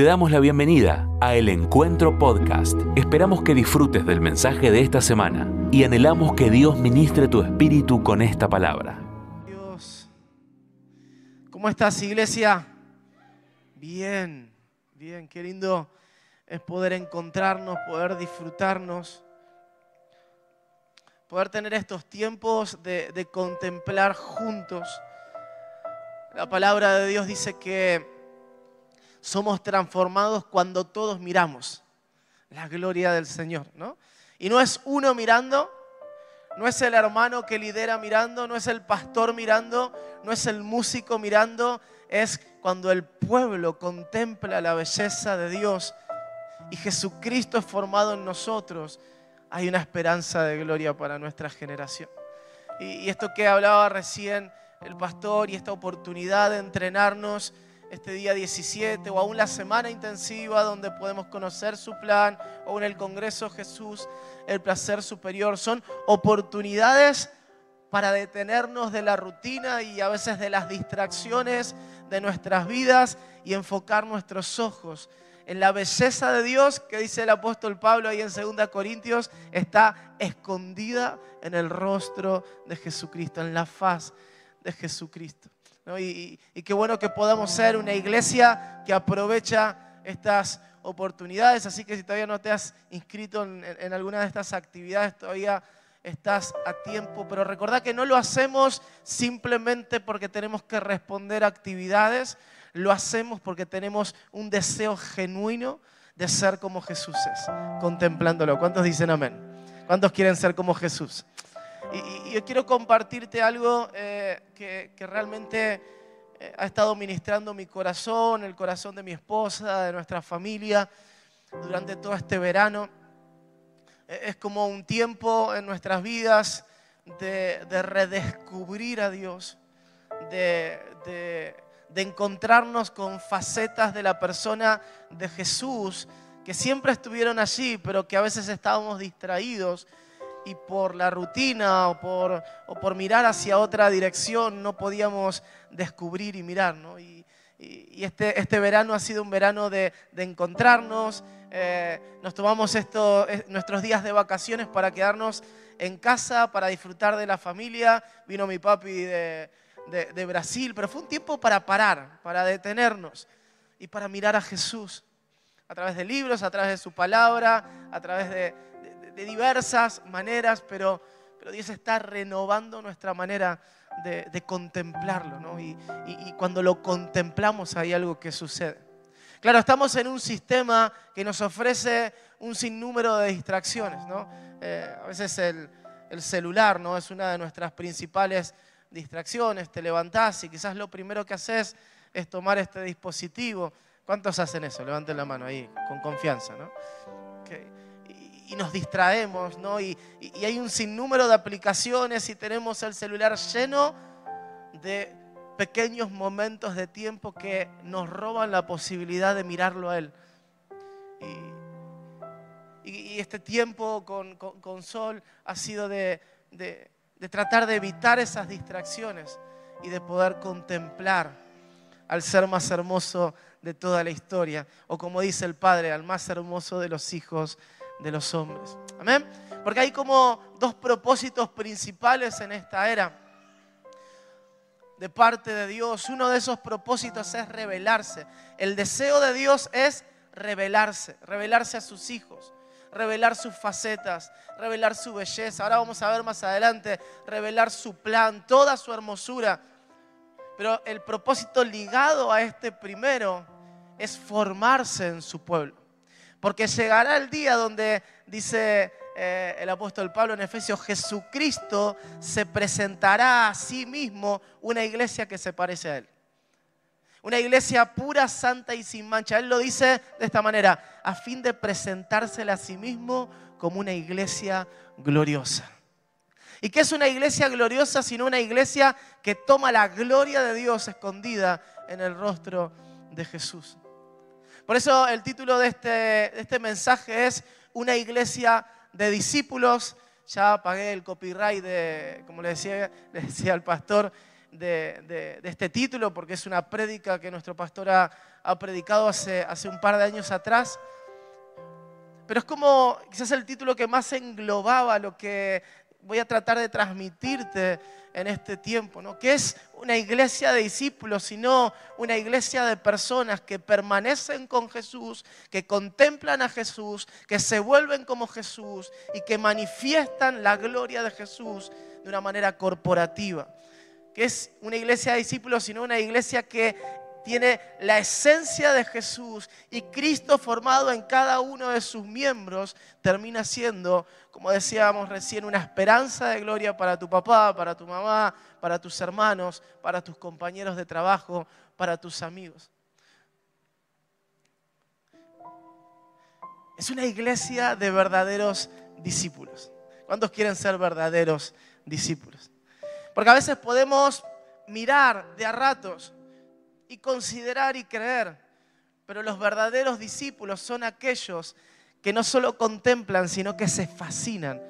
Te damos la bienvenida a El Encuentro Podcast. Esperamos que disfrutes del mensaje de esta semana y anhelamos que Dios ministre tu espíritu con esta palabra. Dios. ¿Cómo estás, iglesia? Bien, bien, qué lindo es poder encontrarnos, poder disfrutarnos, poder tener estos tiempos de, de contemplar juntos. La palabra de Dios dice que somos transformados cuando todos miramos la gloria del Señor, ¿no? Y no es uno mirando, no es el hermano que lidera mirando, no es el pastor mirando, no es el músico mirando, es cuando el pueblo contempla la belleza de Dios y Jesucristo es formado en nosotros, hay una esperanza de gloria para nuestra generación. Y, esto que hablaba recién el pastor y esta oportunidad de entrenarnos este día 17 o aún la semana intensiva donde podemos conocer su plan o en el Congreso Jesús, el placer superior, son oportunidades para detenernos de la rutina y a veces de las distracciones de nuestras vidas y enfocar nuestros ojos en la belleza de Dios que dice el apóstol Pablo ahí en 2 Corintios, está escondida en el rostro de Jesucristo, en la faz de Jesucristo. Y, qué bueno que podamos ser una iglesia que aprovecha estas oportunidades. Así que si todavía no te has inscrito en, alguna de estas actividades, todavía estás a tiempo. Pero recordad que no lo hacemos simplemente porque tenemos que responder a actividades lo hacemos porque tenemos un deseo genuino de ser como Jesús es, contemplándolo. ¿Cuántos dicen amén? ¿Cuántos quieren ser como Jesús? Y, yo quiero compartirte algo eh, que, realmente eh, ha estado ministrando mi corazón, el corazón de mi esposa, de nuestra familia, durante todo este verano. Eh, es como un tiempo en nuestras vidas de, redescubrir a Dios, de de encontrarnos con facetas de la persona de Jesús que siempre estuvieron allí, pero que a veces estábamos distraídos y por la rutina o por, o por mirar hacia otra dirección no podíamos descubrir y mirar. Y, este, este, verano ha sido un verano de, encontrarnos. Eh, nos tomamos esto, eh, nuestros días de vacaciones para quedarnos en casa, para disfrutar de la familia. Vino mi papi de, de, Brasil, pero fue un tiempo para parar, para detenernos y para mirar a Jesús a través de libros, a través de su palabra, a través de, diversas maneras, pero, pero, Dios está renovando nuestra manera de, contemplarlo, y, cuando lo contemplamos hay algo que sucede. Claro, estamos en un sistema que nos ofrece un sinnúmero de distracciones, ¿no? Eh, a veces el, el celular, ¿no? Es una de nuestras principales distracciones, te levantás y quizás lo primero que haces es tomar este dispositivo. ¿Cuántos hacen eso? Levanten la mano ahí, con confianza, ¿no? Y, nos distraemos, ¿no? Y, y hay un sinnúmero de aplicaciones y tenemos el celular lleno de pequeños momentos de tiempo que nos roban la posibilidad de mirarlo a Él. Y, este tiempo con, Sol ha sido de de tratar de evitar esas distracciones y de poder contemplar al ser más hermoso de toda la historia, o como dice el Padre, al más hermoso de los hijos de los hombres. Amén. Porque hay como dos propósitos principales en esta era de parte de Dios. Uno de esos propósitos es revelarse. El deseo de Dios es revelarse, revelarse a sus hijos revelar sus facetas, revelar su belleza. Ahora vamos a ver más adelante, revelar su plan, toda su hermosura. Pero el propósito ligado a este primero es formarse en su pueblo. Porque llegará el día donde dice eh, el apóstol Pablo en Efesios, Jesucristo se presentará a sí mismo una iglesia que se parece a él. Una iglesia pura, santa y sin mancha. Él lo dice de esta manera, a fin de presentársela a sí mismo como una iglesia gloriosa. ¿Y qué es una iglesia gloriosa sino una iglesia que toma la gloria de Dios escondida en el rostro de Jesús? Por eso el título de este, de este mensaje es Una iglesia de discípulos. Ya pagué el copyright de, como le decía, le decía al pastor, de, este título porque es una prédica que nuestro pastor ha, predicado hace, hace un par de años atrás. Pero es como quizás el título que más englobaba lo que voy a tratar de transmitirte en este tiempo, ¿no? Que es una iglesia de discípulos, sino una iglesia de personas que permanecen con Jesús, que contemplan a Jesús, que se vuelven como Jesús y que manifiestan la gloria de Jesús de una manera corporativa. Que es una iglesia de discípulos, sino una iglesia que tiene la esencia de Jesús y Cristo formado en cada uno de sus miembros termina siendo, como decíamos recién, una esperanza de gloria para tu papá, para tu mamá, para tus hermanos, para tus compañeros de trabajo, para tus amigos. Es una iglesia de verdaderos discípulos. ¿Cuántos quieren ser verdaderos discípulos? Porque a veces podemos mirar de a ratos y considerar y creer. Pero los verdaderos discípulos son aquellos que no solo contemplan, sino que se fascinan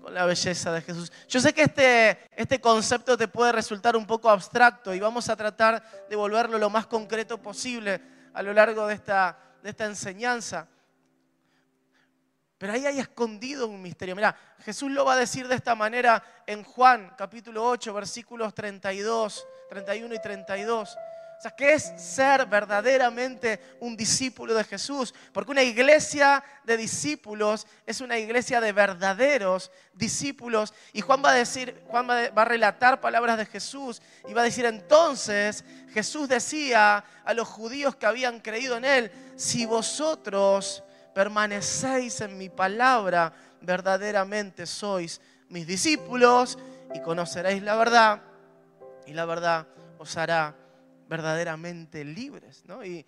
con la belleza de Jesús. Yo sé que este, este concepto te puede resultar un poco abstracto y vamos a tratar de volverlo lo más concreto posible a lo largo de esta, de esta enseñanza. Pero ahí hay escondido un misterio. Mira, Jesús lo va a decir de esta manera en Juan capítulo 8, versículos 32, 31 y 32. O sea, ¿qué es ser verdaderamente un discípulo de Jesús? Porque una iglesia de discípulos es una iglesia de verdaderos discípulos. Y Juan va a decir, Juan va a relatar palabras de Jesús y va a decir entonces, Jesús decía a los judíos que habían creído en él, si vosotros permanecéis en mi palabra, verdaderamente sois mis discípulos y conoceréis la verdad y la verdad os hará verdaderamente libres. ¿no? Y,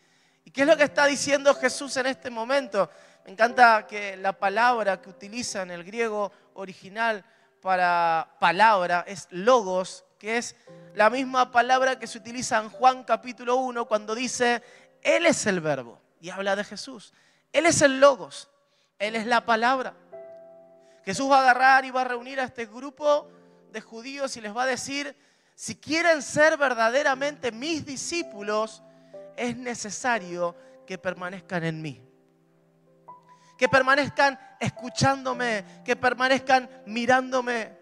qué es lo que está diciendo Jesús en este momento? Me encanta que la palabra que utiliza en el griego original para palabra es logos, que es la misma palabra que se utiliza en Juan capítulo 1 cuando dice, Él es el verbo, y habla de Jesús. Él es el logos, Él es la palabra. Jesús va a agarrar y va a reunir a este grupo de judíos y les va a decir, si quieren ser verdaderamente mis discípulos, es necesario que permanezcan en mí. Que permanezcan escuchándome, que permanezcan mirándome,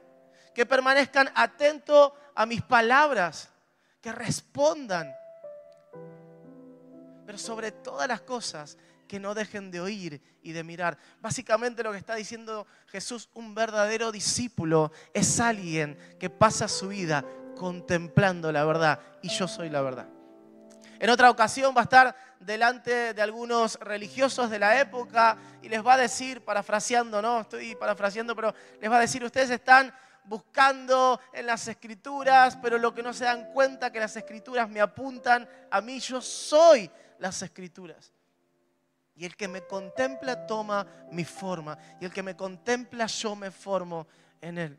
que permanezcan atentos a mis palabras, que respondan. Pero sobre todas las cosas, que no dejen de oír y de mirar. Básicamente lo que está diciendo Jesús, un verdadero discípulo es alguien que pasa su vida contemplando la verdad y yo soy la verdad. En otra ocasión va a estar delante de algunos religiosos de la época y les va a decir, parafraseando, no estoy parafraseando, pero les va a decir, ustedes están buscando en las escrituras, pero lo que no se dan cuenta que las escrituras me apuntan a mí, yo soy las escrituras. Y el que me contempla toma mi forma, y el que me contempla yo me formo en él.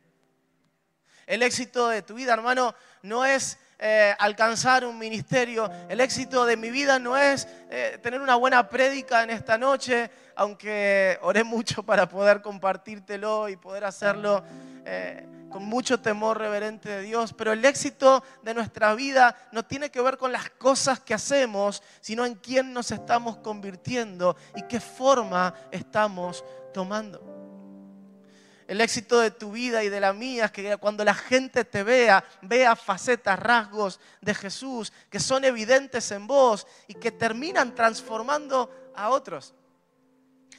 El éxito de tu vida, hermano, no es eh, alcanzar un ministerio. El éxito de mi vida no es eh, tener una buena prédica en esta noche, aunque oré mucho para poder compartírtelo y poder hacerlo eh, con mucho temor reverente de Dios. Pero el éxito de nuestra vida no tiene que ver con las cosas que hacemos, sino en quién nos estamos convirtiendo y qué forma estamos tomando. El éxito de tu vida y de la mía que cuando la gente te vea, vea facetas, rasgos de Jesús que son evidentes en vos y que terminan transformando a otros.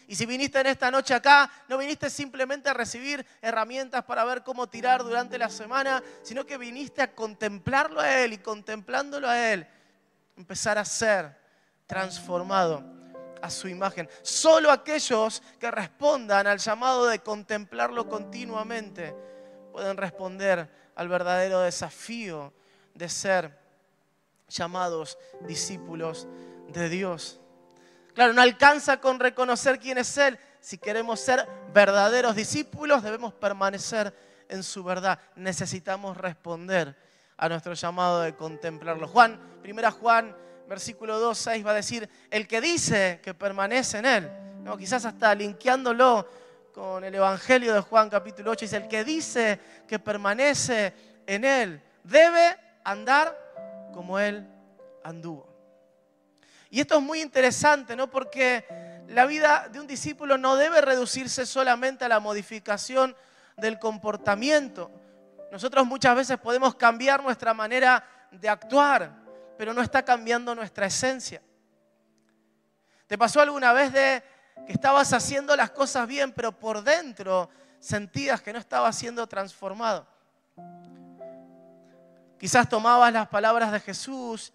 Y si viniste en esta noche acá, no viniste simplemente a recibir herramientas para ver cómo tirar durante la semana, sino que viniste a contemplarlo a Él y contemplándolo a Él, empezar a ser transformado a su imagen. Solo aquellos que respondan al llamado de contemplarlo continuamente pueden responder al verdadero desafío de ser llamados discípulos de Dios. Claro, no alcanza con reconocer quién es Él. Si queremos ser verdaderos discípulos, debemos permanecer en su verdad. Necesitamos responder a nuestro llamado de contemplarlo. Juan, primera Juan versículo 2, 6 va a decir, el que dice que permanece en él, ¿no? quizás hasta linkeándolo con el Evangelio de Juan capítulo 8, dice, el que dice que permanece en él, debe andar como Él anduvo. Y esto es muy interesante, ¿no? Porque la vida de un discípulo no debe reducirse solamente a la modificación del comportamiento. Nosotros muchas veces podemos cambiar nuestra manera de actuar, pero no está cambiando nuestra esencia. ¿Te pasó alguna vez de que estabas haciendo las cosas bien, pero por dentro sentías que no estabas siendo transformado? Quizás tomabas las palabras de Jesús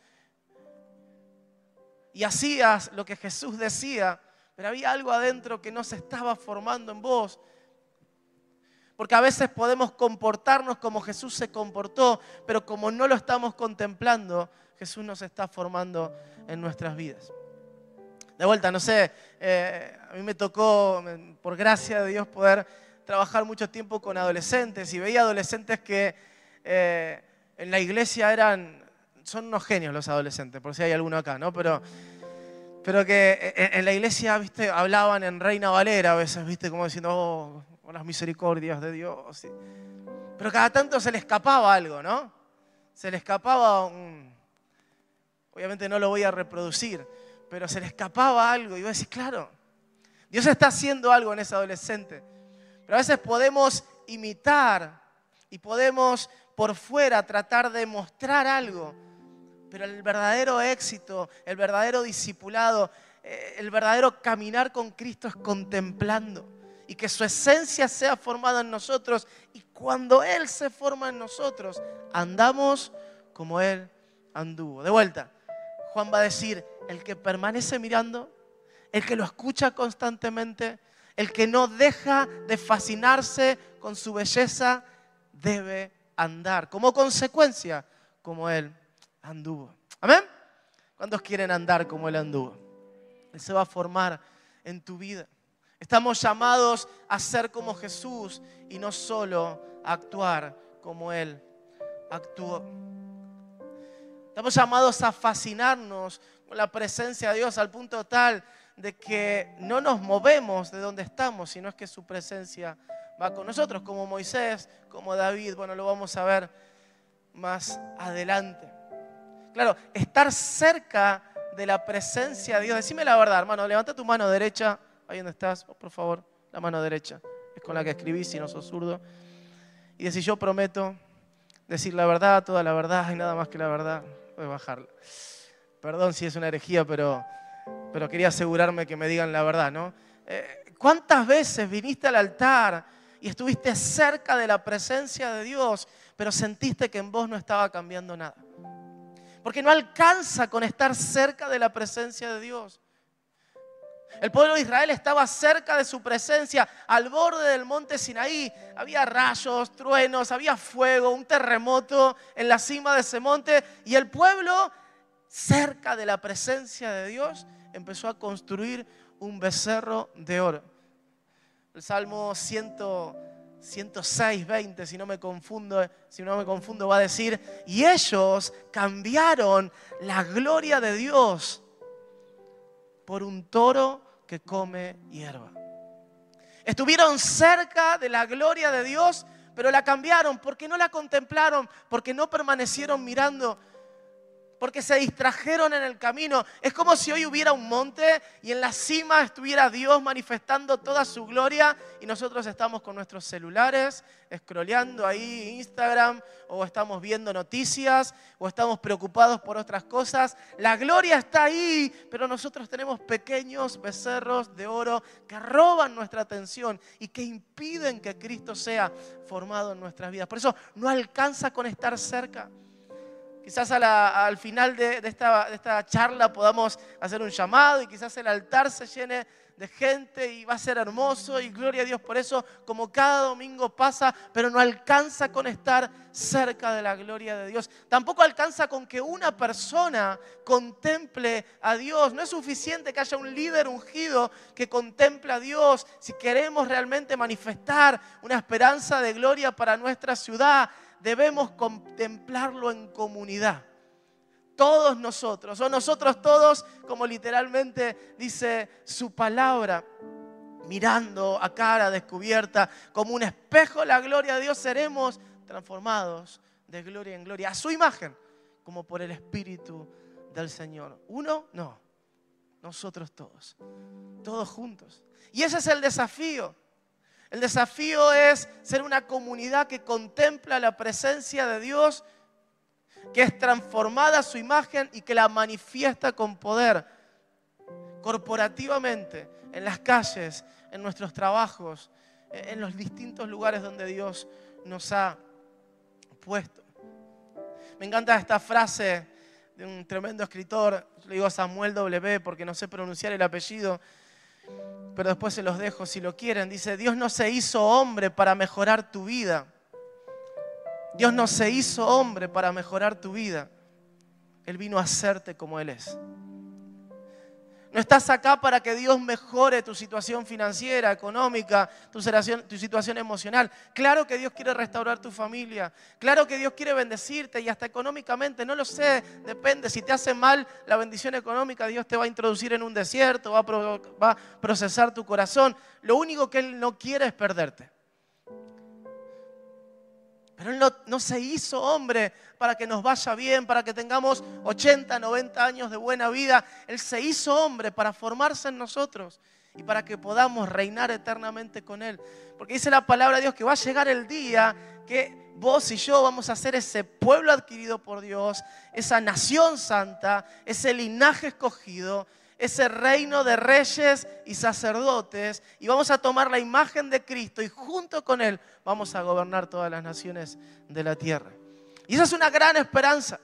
y hacías lo que Jesús decía, pero había algo adentro que no se estaba formando en vos. Porque a veces podemos comportarnos como Jesús se comportó, pero como no lo estamos contemplando, Jesús nos está formando en nuestras vidas. De vuelta, no sé, eh, a mí me tocó, por gracia de Dios, poder trabajar mucho tiempo con adolescentes y veía adolescentes que eh, en la iglesia eran son unos genios los adolescentes, por si hay alguno acá, ¿no? Pero, pero que en, la iglesia, viste, hablaban en Reina Valera a veces, viste, como diciendo, oh, con las misericordias de Dios. Pero cada tanto se le escapaba algo, ¿no? Se le escapaba un... Obviamente no lo voy a reproducir, pero se le escapaba algo. Y yo decía, claro, Dios está haciendo algo en ese adolescente. Pero a veces podemos imitar y podemos por fuera tratar de mostrar algo pero el verdadero éxito, el verdadero discipulado, eh, el verdadero caminar con Cristo es contemplando y que su esencia sea formada en nosotros. Y cuando Él se forma en nosotros, andamos como Él anduvo. De vuelta, Juan va a decir, el que permanece mirando, el que lo escucha constantemente, el que no deja de fascinarse con su belleza, debe andar como consecuencia como Él anduvo. Amén. ¿Cuántos quieren andar como Él anduvo? Él se va a formar en tu vida. Estamos llamados a ser como Jesús y no solo a actuar como Él actuó. Estamos llamados a fascinarnos con la presencia de Dios al punto tal de que no nos movemos de donde estamos, sino es que su presencia va con nosotros, como Moisés, como David. Bueno, lo vamos a ver más adelante. Claro, estar cerca de la presencia de Dios. Decime la verdad, hermano. Levanta tu mano derecha. Ahí donde estás, por favor. La mano derecha. Es con la que escribís si no sos zurdo. Y decir, yo prometo decir la verdad, toda la verdad y nada más que la verdad. Voy a bajarla. Perdón si es una herejía, pero, pero quería asegurarme que me digan la verdad, ¿no? Eh, ¿Cuántas veces viniste al altar y estuviste cerca de la presencia de Dios, pero sentiste que en vos no estaba cambiando nada? porque no alcanza con estar cerca de la presencia de Dios. El pueblo de Israel estaba cerca de su presencia, al borde del monte Sinaí. Había rayos, truenos, había fuego, un terremoto en la cima de ese monte. Y el pueblo, cerca de la presencia de Dios, empezó a construir un becerro de oro. El Salmo 100 106, 20, si no me confundo, si no me confundo, va a decir, y ellos cambiaron la gloria de Dios por un toro que come hierba. Estuvieron cerca de la gloria de Dios, pero la cambiaron porque no la contemplaron, porque no permanecieron mirando porque se distrajeron en el camino. Es como si hoy hubiera un monte y en la cima estuviera Dios manifestando toda su gloria y nosotros estamos con nuestros celulares, scrolleando ahí Instagram o estamos viendo noticias o estamos preocupados por otras cosas. La gloria está ahí, pero nosotros tenemos pequeños becerros de oro que roban nuestra atención y que impiden que Cristo sea formado en nuestras vidas. Por eso no alcanza con estar cerca. Quizás al final de, esta, de esta charla podamos hacer un llamado y quizás el altar se llene de gente y va a ser hermoso y gloria a Dios por eso, como cada domingo pasa, pero no alcanza con estar cerca de la gloria de Dios. Tampoco alcanza con que una persona contemple a Dios. No es suficiente que haya un líder ungido que contemple a Dios. Si queremos realmente manifestar una esperanza de gloria para nuestra ciudad, debemos contemplarlo en comunidad. Todos nosotros, o nosotros todos, como literalmente dice su palabra, mirando a cara descubierta, como un espejo la gloria de Dios, seremos transformados de gloria en gloria, a su imagen, como por el Espíritu del Señor. Uno, no. Nosotros todos. Todos juntos. Y ese es el desafío. El desafío es ser una comunidad que contempla la presencia de Dios, que es transformada a su imagen y que la manifiesta con poder corporativamente, en las calles, en nuestros trabajos, en los distintos lugares donde Dios nos ha puesto. Me encanta esta frase de un tremendo escritor, le digo Samuel W porque no sé pronunciar el apellido, pero después se los dejo si lo quieren. Dice, Dios no se hizo hombre para mejorar tu vida. Dios no se hizo hombre para mejorar tu vida. Él vino a hacerte como Él es. No estás acá para que Dios mejore tu situación financiera, económica, tu situación, tu situación, emocional. Claro que Dios quiere restaurar tu familia. Claro que Dios quiere bendecirte y hasta económicamente, no lo sé, depende. Si te hace mal la bendición económica, Dios te va a introducir en un desierto, va a procesar tu corazón. Lo único que Él no quiere es perderte. Él no, se hizo hombre para que nos vaya bien, para que tengamos 80, 90 años de buena vida. Él se hizo hombre para formarse en nosotros y para que podamos reinar eternamente con Él. Porque dice la palabra de Dios que va a llegar el día que vos y yo vamos a ser ese pueblo adquirido por Dios, esa nación santa, ese linaje escogido, ese reino de reyes y sacerdotes y vamos a tomar la imagen de Cristo y junto con Él vamos a gobernar todas las naciones de la tierra. Y esa es una gran esperanza.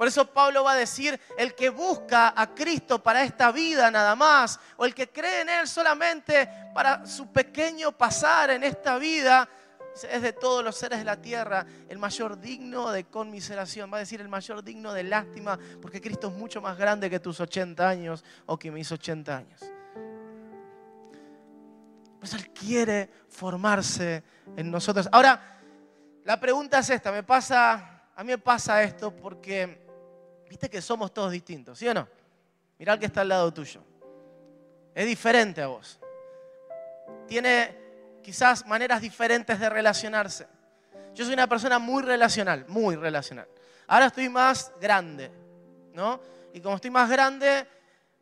Por eso Pablo va a decir, el que busca a Cristo para esta vida nada más, o el que cree en Él solamente para su pequeño pasar en esta vida, es de todos los seres de la tierra el mayor digno de conmiseración, va a decir el mayor digno de lástima, porque Cristo es mucho más grande que tus 80 años o que mis 80 años. Pues Él quiere formarse en nosotros. Ahora, la pregunta es esta, me pasa, a mí me pasa esto porque, viste que somos todos distintos, ¿sí o no? Mirá al que está al lado tuyo. Es diferente a vos. Tiene quizás maneras diferentes de relacionarse. Yo soy una persona muy relacional, muy relacional. Ahora estoy más grande, ¿no? Y como estoy más grande,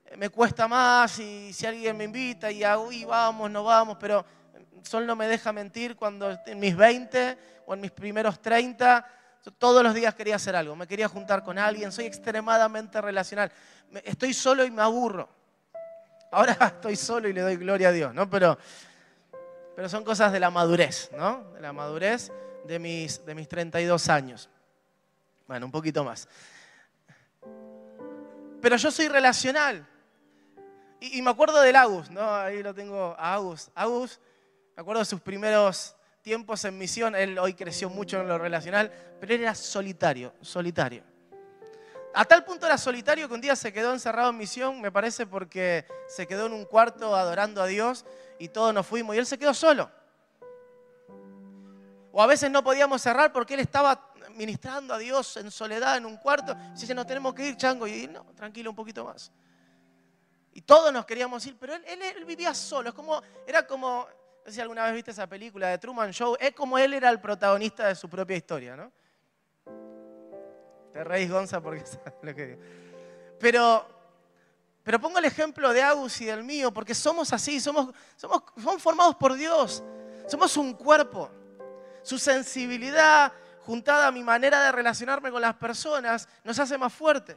eh, me cuesta más y si alguien me invita y hago, vamos, no vamos, pero Sol no me deja mentir cuando en mis 20 o en mis primeros 30, todos los días quería hacer algo, me quería juntar con alguien, soy extremadamente relacional. Estoy solo y me aburro. Ahora estoy solo y le doy gloria a Dios, ¿no? Pero pero son cosas de la madurez, ¿no? De la madurez de mis, de mis 32 años. Bueno, un poquito más. Pero yo soy relacional. Y, me acuerdo del Agus, ¿no? Ahí lo tengo a Agus. Agus, me acuerdo de sus primeros tiempos en misión. Él hoy creció mucho en lo relacional, pero él era solitario, solitario. A tal punto era solitario que un día se quedó encerrado en misión, me parece porque se quedó en un cuarto adorando a Dios y todos nos fuimos y él se quedó solo. O a veces no podíamos cerrar porque él estaba ministrando a Dios en soledad en un cuarto. Y dice, nos tenemos que ir, chango. Y no, tranquilo un poquito más. Y todos nos queríamos ir, pero él, él, vivía solo. Es como, era como, no sé si alguna vez viste esa película de Truman Show, es como él era el protagonista de su propia historia, ¿no? Te reís, Gonza, porque sabes lo que digo. Pero pero pongo el ejemplo de Agus y del mío, porque somos así, somos, somos, somos formados por Dios. Somos un cuerpo. Su sensibilidad, juntada a mi manera de relacionarme con las personas, nos hace más fuertes.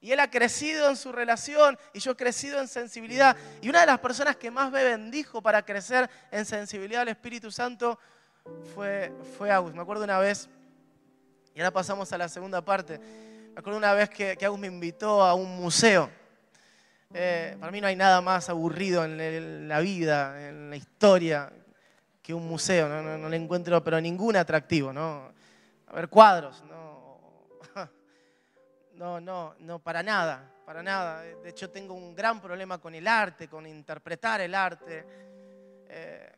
Y él ha crecido en su relación y yo he crecido en sensibilidad. Y una de las personas que más me bendijo para crecer en sensibilidad al Espíritu Santo fue, fue Agus. Me acuerdo una vez, y ahora pasamos a la segunda parte, me acuerdo una vez que, que Agus me invitó a un museo. Eh, para mí no hay nada más aburrido en la vida, en la historia, que un museo. No, le encuentro pero ningún atractivo. ¿no? A ver, cuadros. No, no, no, para nada, para nada. De hecho, tengo un gran problema con el arte, con interpretar el arte. Eh,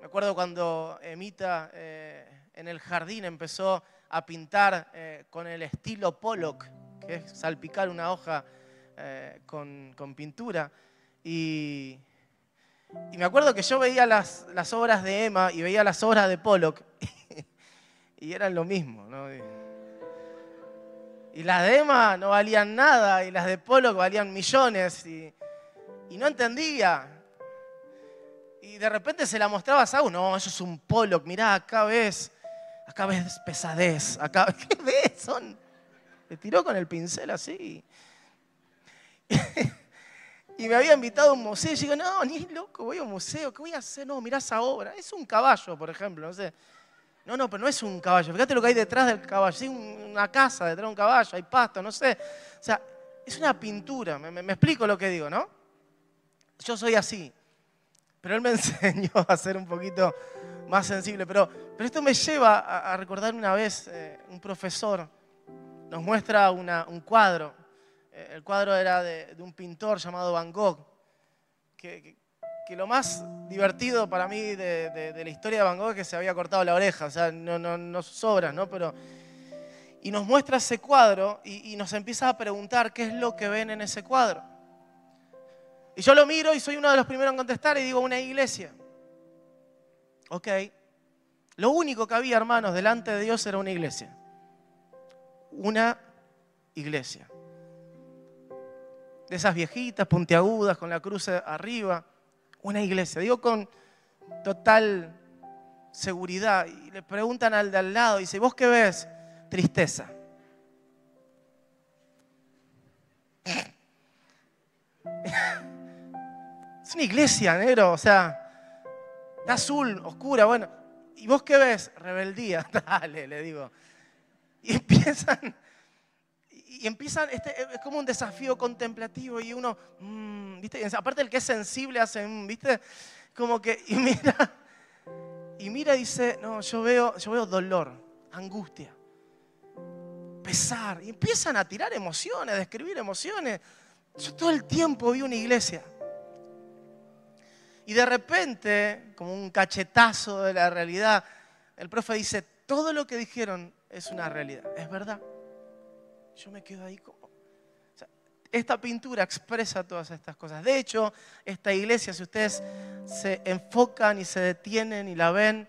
me acuerdo cuando Emita eh, en el jardín empezó a pintar con el estilo Pollock, que es salpicar una hoja eh, con, pintura. Y, me acuerdo que yo veía las, las, obras de Emma y veía las obras de Pollock. y eran lo mismo. ¿no? Y las de Emma no valían nada y las de Polo valían millones y, no entendía. Y de repente se la mostrabas a uno, no, eso es un Pollock, mirá, acá ves, acá ves pesadez, acá, ¿qué ves? Son... Le tiró con el pincel así. y me había invitado a un museo y digo, no, ni loco, voy a un museo, ¿qué voy a hacer? No, mirá esa obra, es un caballo, por ejemplo, no sé. No, no, pero no es un caballo. Fíjate lo que hay detrás del caballo. Hay una casa detrás de un caballo, hay pasto, no sé. O sea, es una pintura. Me, explico lo que digo, ¿no? Yo soy así. Pero él me enseñó a ser un poquito más sensible. Pero, pero esto me lleva a, recordar una vez eh, un profesor nos muestra un cuadro. Eh, el cuadro era de, un pintor llamado Van Gogh, que, que lo más divertido para mí de, la historia de Van Gogh es que se había cortado la oreja, o sea, no, no, sobra, ¿no? Pero, y nos muestra ese cuadro y, nos empieza a preguntar qué es lo que ven en ese cuadro. Y yo lo miro y soy uno de los primeros en contestar y digo, una iglesia. Ok. Lo único que había, hermanos, delante de Dios era una iglesia. Una iglesia. De esas viejitas, puntiagudas, con la cruz arriba una iglesia. Digo con total seguridad. Y le preguntan al de al lado, dice, ¿vos qué ves? Tristeza. Es una iglesia, negro, o sea, está azul, oscura, bueno. ¿Y vos qué ves? Rebeldía. Dale, le digo. Y empiezan, y empiezan, este, es como un desafío contemplativo y uno, mm, ¿viste? Aparte el que es sensible hace, ¿viste? Como que, y mira, y mira y dice, no, yo veo, yo veo dolor, angustia, pesar. Y empiezan a tirar emociones, a describir emociones. Yo todo el tiempo vi una iglesia. Y de repente, como un cachetazo de la realidad, el profe dice, todo lo que dijeron es una realidad, es verdad. Yo me quedo ahí como... esta pintura expresa todas estas cosas. De hecho, esta iglesia, si ustedes se enfocan y se detienen y la ven,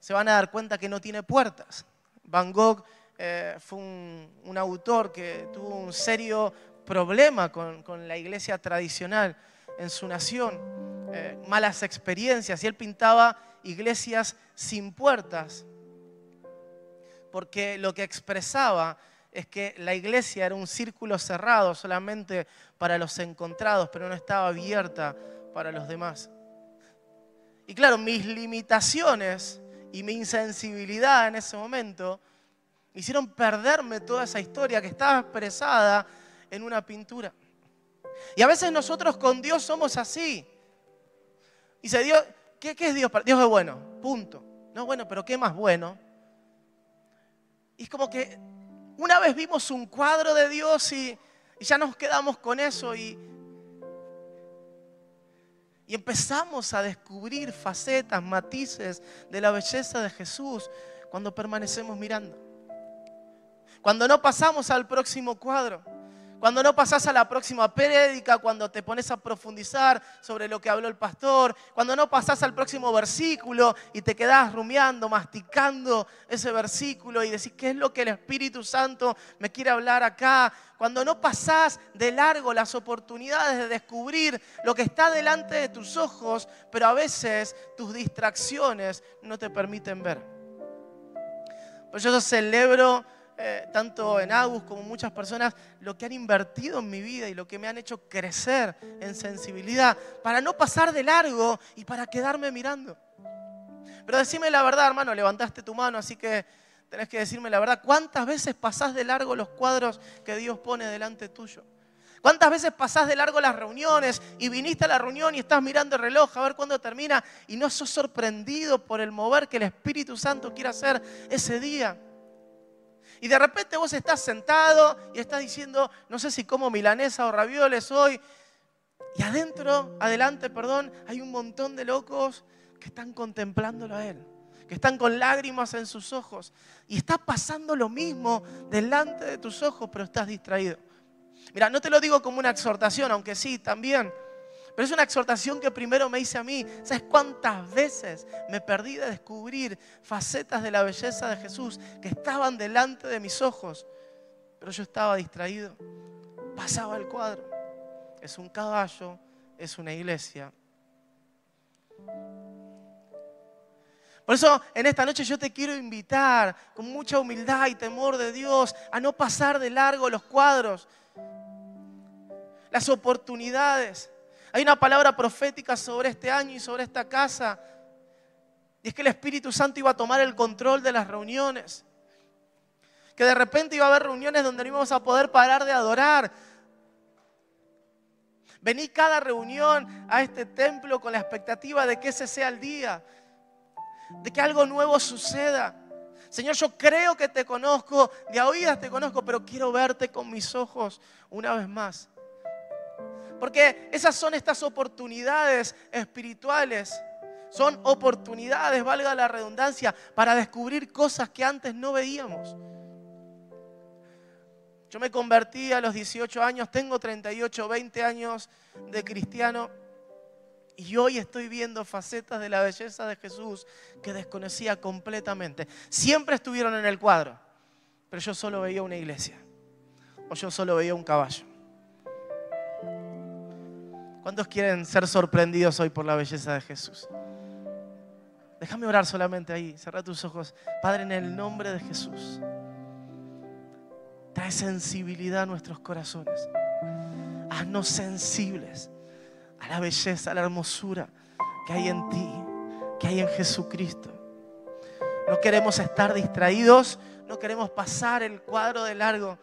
se van a dar cuenta que no tiene puertas. Van Gogh eh, fue un, autor que tuvo un serio problema con, la iglesia tradicional en su nación, eh, malas experiencias, y él pintaba iglesias sin puertas, porque lo que expresaba es que la iglesia era un círculo cerrado solamente para los encontrados, pero no estaba abierta para los demás. Y claro, mis limitaciones y mi insensibilidad en ese momento me hicieron perderme toda esa historia que estaba expresada en una pintura. Y a veces nosotros con Dios somos así. Dice Dios, ¿qué, qué es Dios? Dios es bueno, punto. No, bueno, pero ¿qué más bueno? Y es como que una vez vimos un cuadro de Dios y, ya nos quedamos con eso y, y empezamos a descubrir facetas, matices de la belleza de Jesús cuando permanecemos mirando. Cuando no pasamos al próximo cuadro. Cuando no pasás a la próxima prédica, cuando te pones a profundizar sobre lo que habló el pastor, cuando no pasás al próximo versículo y te quedás rumiando, masticando ese versículo y decís, ¿qué es lo que el Espíritu Santo me quiere hablar acá? Cuando no pasás de largo las oportunidades de descubrir lo que está delante de tus ojos, pero a veces tus distracciones no te permiten ver. Pues yo celebro eh, tanto en Agus como muchas personas, lo que han invertido en mi vida y lo que me han hecho crecer en sensibilidad, para no pasar de largo y para quedarme mirando. Pero decime la verdad, hermano, levantaste tu mano, así que tenés que decirme la verdad. ¿Cuántas veces pasás de largo los cuadros que Dios pone delante tuyo? ¿Cuántas veces pasás de largo las reuniones y viniste a la reunión y estás mirando el reloj a ver cuándo termina y no sos sorprendido por el mover que el Espíritu Santo quiere hacer ese día? Y de repente vos estás sentado y estás diciendo, no sé si como milanesa o ravioles hoy. Y adentro, adelante, perdón, hay un montón de locos que están contemplándolo a Él, que están con lágrimas en sus ojos. Y está pasando lo mismo delante de tus ojos, pero estás distraído. Mira, no te lo digo como una exhortación, aunque sí, también. Pero es una exhortación que primero me hice a mí. ¿Sabes cuántas veces me perdí de descubrir facetas de la belleza de Jesús que estaban delante de mis ojos? Pero yo estaba distraído. Pasaba el cuadro. Es un caballo, es una iglesia. Por eso en esta noche yo te quiero invitar con mucha humildad y temor de Dios a no pasar de largo los cuadros, las oportunidades. Hay una palabra profética sobre este año y sobre esta casa. Y es que el Espíritu Santo iba a tomar el control de las reuniones. Que de repente iba a haber reuniones donde no íbamos a poder parar de adorar. Vení cada reunión a este templo con la expectativa de que ese sea el día de que algo nuevo suceda. Señor, yo creo que te conozco, de oídas te conozco, pero quiero verte con mis ojos una vez más. Porque esas son estas oportunidades espirituales. Son oportunidades, valga la redundancia, para descubrir cosas que antes no veíamos. Yo me convertí a los 18 años, tengo 38, 20 años de cristiano. Y hoy estoy viendo facetas de la belleza de Jesús que desconocía completamente. Siempre estuvieron en el cuadro, pero yo solo veía una iglesia o yo solo veía un caballo. ¿Cuántos quieren ser sorprendidos hoy por la belleza de Jesús? Déjame orar solamente ahí, cerra tus ojos. Padre, en el nombre de Jesús, trae sensibilidad a nuestros corazones. Haznos sensibles a la belleza, a la hermosura que hay en ti, que hay en Jesucristo. No queremos estar distraídos, no queremos pasar el cuadro de largo,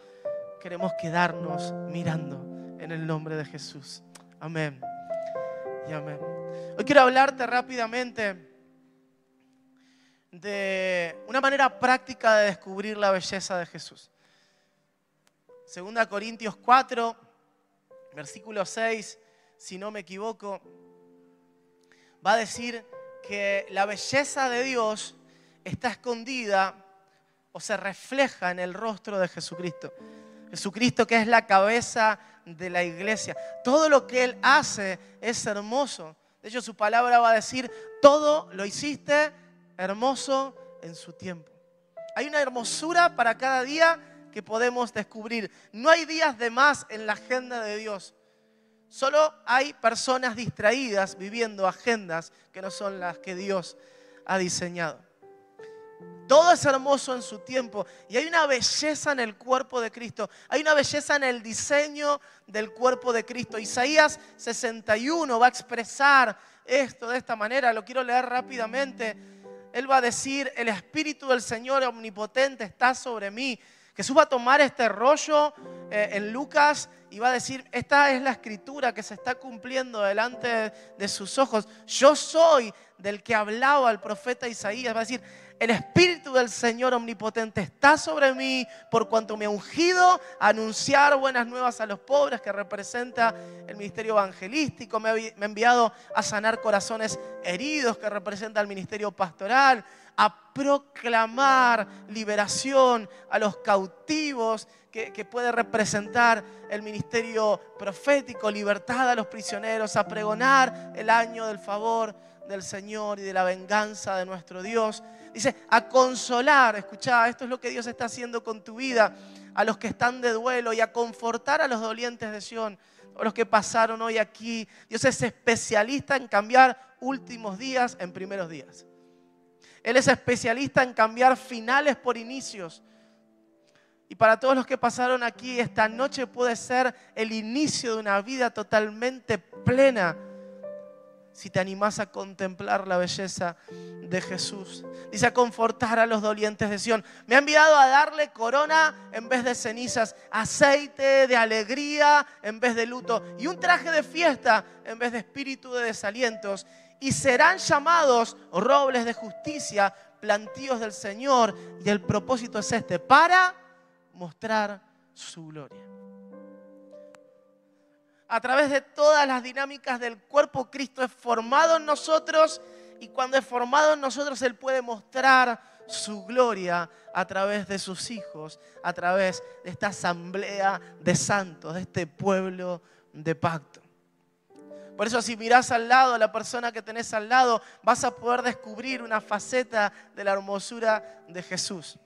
queremos quedarnos mirando en el nombre de Jesús. Amén. Y amén. Hoy quiero hablarte rápidamente de una manera práctica de descubrir la belleza de Jesús. Segunda Corintios 4, versículo 6 si no me equivoco, va a decir que la belleza de Dios está escondida o se refleja en el rostro de Jesucristo. Jesucristo que es la cabeza de la iglesia. Todo lo que Él hace es hermoso. De hecho, su palabra va a decir, todo lo hiciste hermoso en su tiempo. Hay una hermosura para cada día que podemos descubrir. No hay días de más en la agenda de Dios. Solo hay personas distraídas viviendo agendas que no son las que Dios ha diseñado. Todo es hermoso en su tiempo y hay una belleza en el cuerpo de Cristo. Hay una belleza en el diseño del cuerpo de Cristo. Isaías 61 va a expresar esto de esta manera. Lo quiero leer rápidamente. Él va a decir, el Espíritu del Señor omnipotente está sobre mí. Jesús va a tomar este rollo eh, en Lucas y va a decir, esta es la escritura que se está cumpliendo delante de sus ojos. Yo soy del que hablaba el profeta Isaías. Va a decir, el Espíritu del Señor Omnipotente está sobre mí por cuanto me ha ungido a anunciar buenas nuevas a los pobres, que representa el ministerio evangelístico. Me ha enviado a sanar corazones heridos, que representa el ministerio pastoral a proclamar liberación a los cautivos, que, puede representar el ministerio profético, libertad a los prisioneros, a pregonar el año del favor del Señor y de la venganza de nuestro Dios. Dice, a consolar, escucha, esto es lo que Dios está haciendo con tu vida, a los que están de duelo y a confortar a los dolientes de Sión, a los que pasaron hoy aquí. Dios es especialista en cambiar últimos días en primeros días. Él es especialista en cambiar finales por inicios. Y para todos los que pasaron aquí, esta noche puede ser el inicio de una vida totalmente plena si te animás a contemplar la belleza de Jesús. Dice a confortar a los dolientes de Sión. Me ha enviado a darle corona en vez de cenizas, aceite de alegría en vez de luto y un traje de fiesta en vez de espíritu de desalientos y serán llamados robles de justicia, plantíos del Señor. Y el propósito es este, para mostrar su gloria. A través de todas las dinámicas del cuerpo, Cristo es formado en nosotros y cuando es formado en nosotros, Él puede mostrar su gloria a través de sus hijos, a través de esta asamblea de santos, de este pueblo de pacto. Por eso si mirás al lado a la persona que tenés al lado, vas a poder descubrir una faceta de la hermosura de Jesús.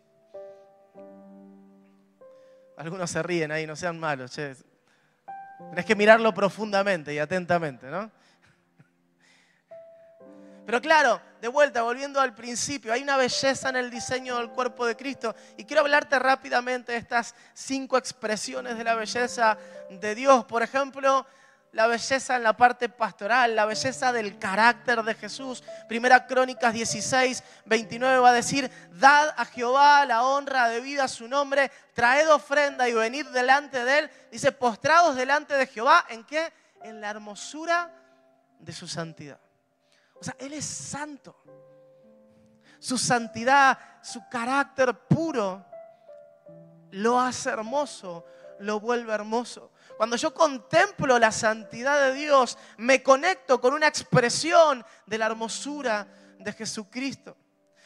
Algunos se ríen ahí, no sean malos. Che. Tenés que mirarlo profundamente y atentamente, ¿no? Pero claro, de vuelta, volviendo al principio, hay una belleza en el diseño del cuerpo de Cristo. Y quiero hablarte rápidamente de estas cinco expresiones de la belleza de Dios. Por ejemplo, la belleza en la parte pastoral, la belleza del carácter de Jesús. Primera Crónicas 16, 29 va a decir, dad a Jehová la honra debida a su nombre, traed ofrenda y venid delante de él. Dice, postrados delante de Jehová, ¿en qué? En la hermosura de su santidad. O sea, Él es santo. Su santidad, su carácter puro, lo hace hermoso, lo vuelve hermoso. Cuando yo contemplo la santidad de Dios, me conecto con una expresión de la hermosura de Jesucristo.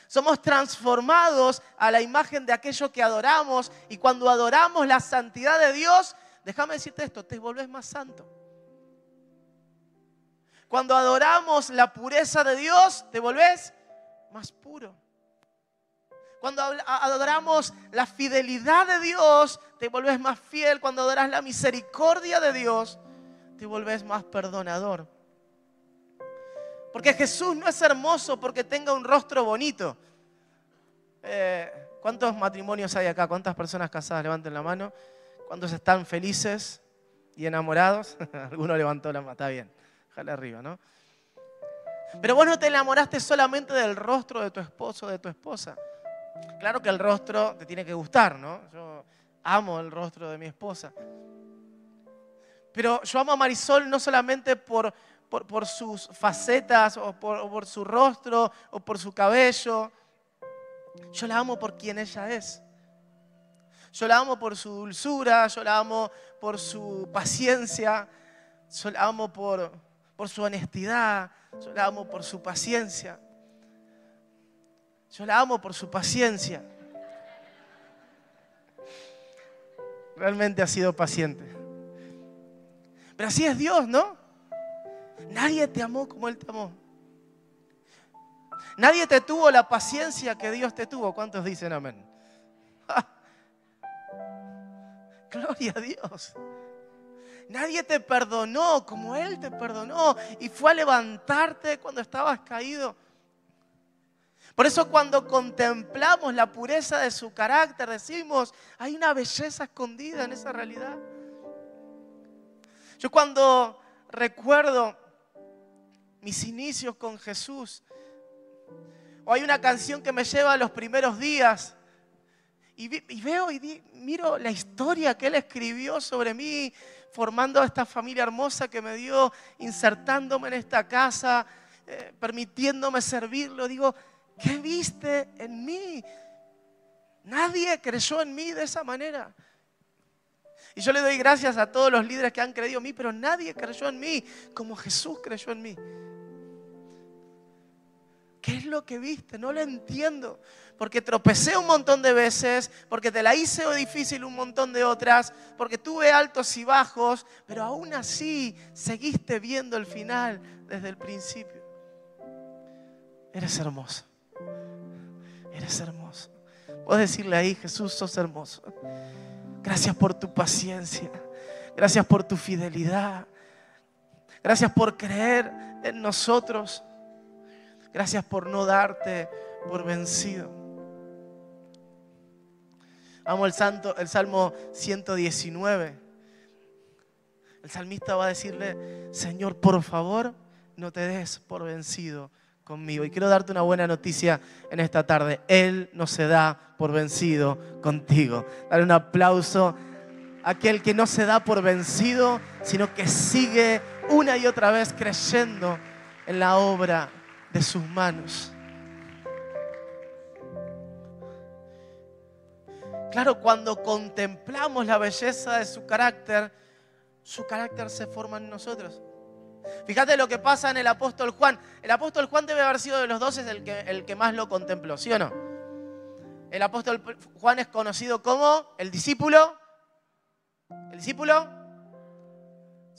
Somos transformados a la imagen de aquello que adoramos y cuando adoramos la santidad de Dios, déjame decirte esto, te volvés más santo. Cuando adoramos la pureza de Dios, te volvés más puro. Cuando adoramos la fidelidad de Dios, te volvés más fiel. Cuando adoras la misericordia de Dios, te volvés más perdonador. Porque Jesús no es hermoso porque tenga un rostro bonito. Eh, ¿Cuántos matrimonios hay acá? ¿Cuántas personas casadas levanten la mano? ¿Cuántos están felices y enamorados? Alguno levantó la mano, está bien arriba, ¿no? Pero vos no te enamoraste solamente del rostro de tu esposo o de tu esposa. Claro que el rostro te tiene que gustar, ¿no? Yo amo el rostro de mi esposa. Pero yo amo a Marisol no solamente por, por, sus facetas o por, su rostro o por su cabello. Yo la amo por quien ella es. Yo la amo por su dulzura, yo la amo por su paciencia, yo la amo por, por su honestidad, yo la amo por su paciencia. Yo la amo por su paciencia. Realmente ha sido paciente. Pero así es Dios, ¿no? Nadie te amó como Él te amó. Nadie te tuvo la paciencia que Dios te tuvo. ¿Cuántos dicen amén? Gloria a Dios. Nadie te perdonó como Él te perdonó y fue a levantarte cuando estabas caído. Por eso cuando contemplamos la pureza de su carácter, decimos, hay una belleza escondida en esa realidad. Yo cuando recuerdo mis inicios con Jesús, o hay una canción que me lleva a los primeros días, y, veo y miro la historia que Él escribió sobre mí, formando esta familia hermosa que me dio, insertándome en esta casa, eh, permitiéndome servirlo. Digo, ¿qué viste en mí? Nadie creyó en mí de esa manera. Y yo le doy gracias a todos los líderes que han creído en mí, pero nadie creyó en mí como Jesús creyó en mí. ¿Qué es lo que viste? No lo entiendo. Porque tropecé un montón de veces, porque te la hice difícil un montón de otras, porque tuve altos y bajos, pero aún así seguiste viendo el final desde el principio. Eres hermoso. Eres hermoso. Puedes decirle ahí, Jesús, sos hermoso. Gracias por tu paciencia. Gracias por tu fidelidad. Gracias por creer en nosotros. Gracias por no darte por vencido. Amo el, santo, el Salmo 119. El salmista va a decirle, Señor, por favor, no te des por vencido conmigo. Y quiero darte una buena noticia en esta tarde. Él no se da por vencido contigo. Dale un aplauso a aquel que no se da por vencido, sino que sigue una y otra vez creyendo en la obra de sus manos. Claro, cuando contemplamos la belleza de su carácter, su carácter se forma en nosotros. Fíjate lo que pasa en el apóstol Juan. El apóstol Juan debe haber sido de los dos el que, el que más lo contempló, ¿sí o no? El apóstol Juan es conocido como el discípulo. ¿El discípulo?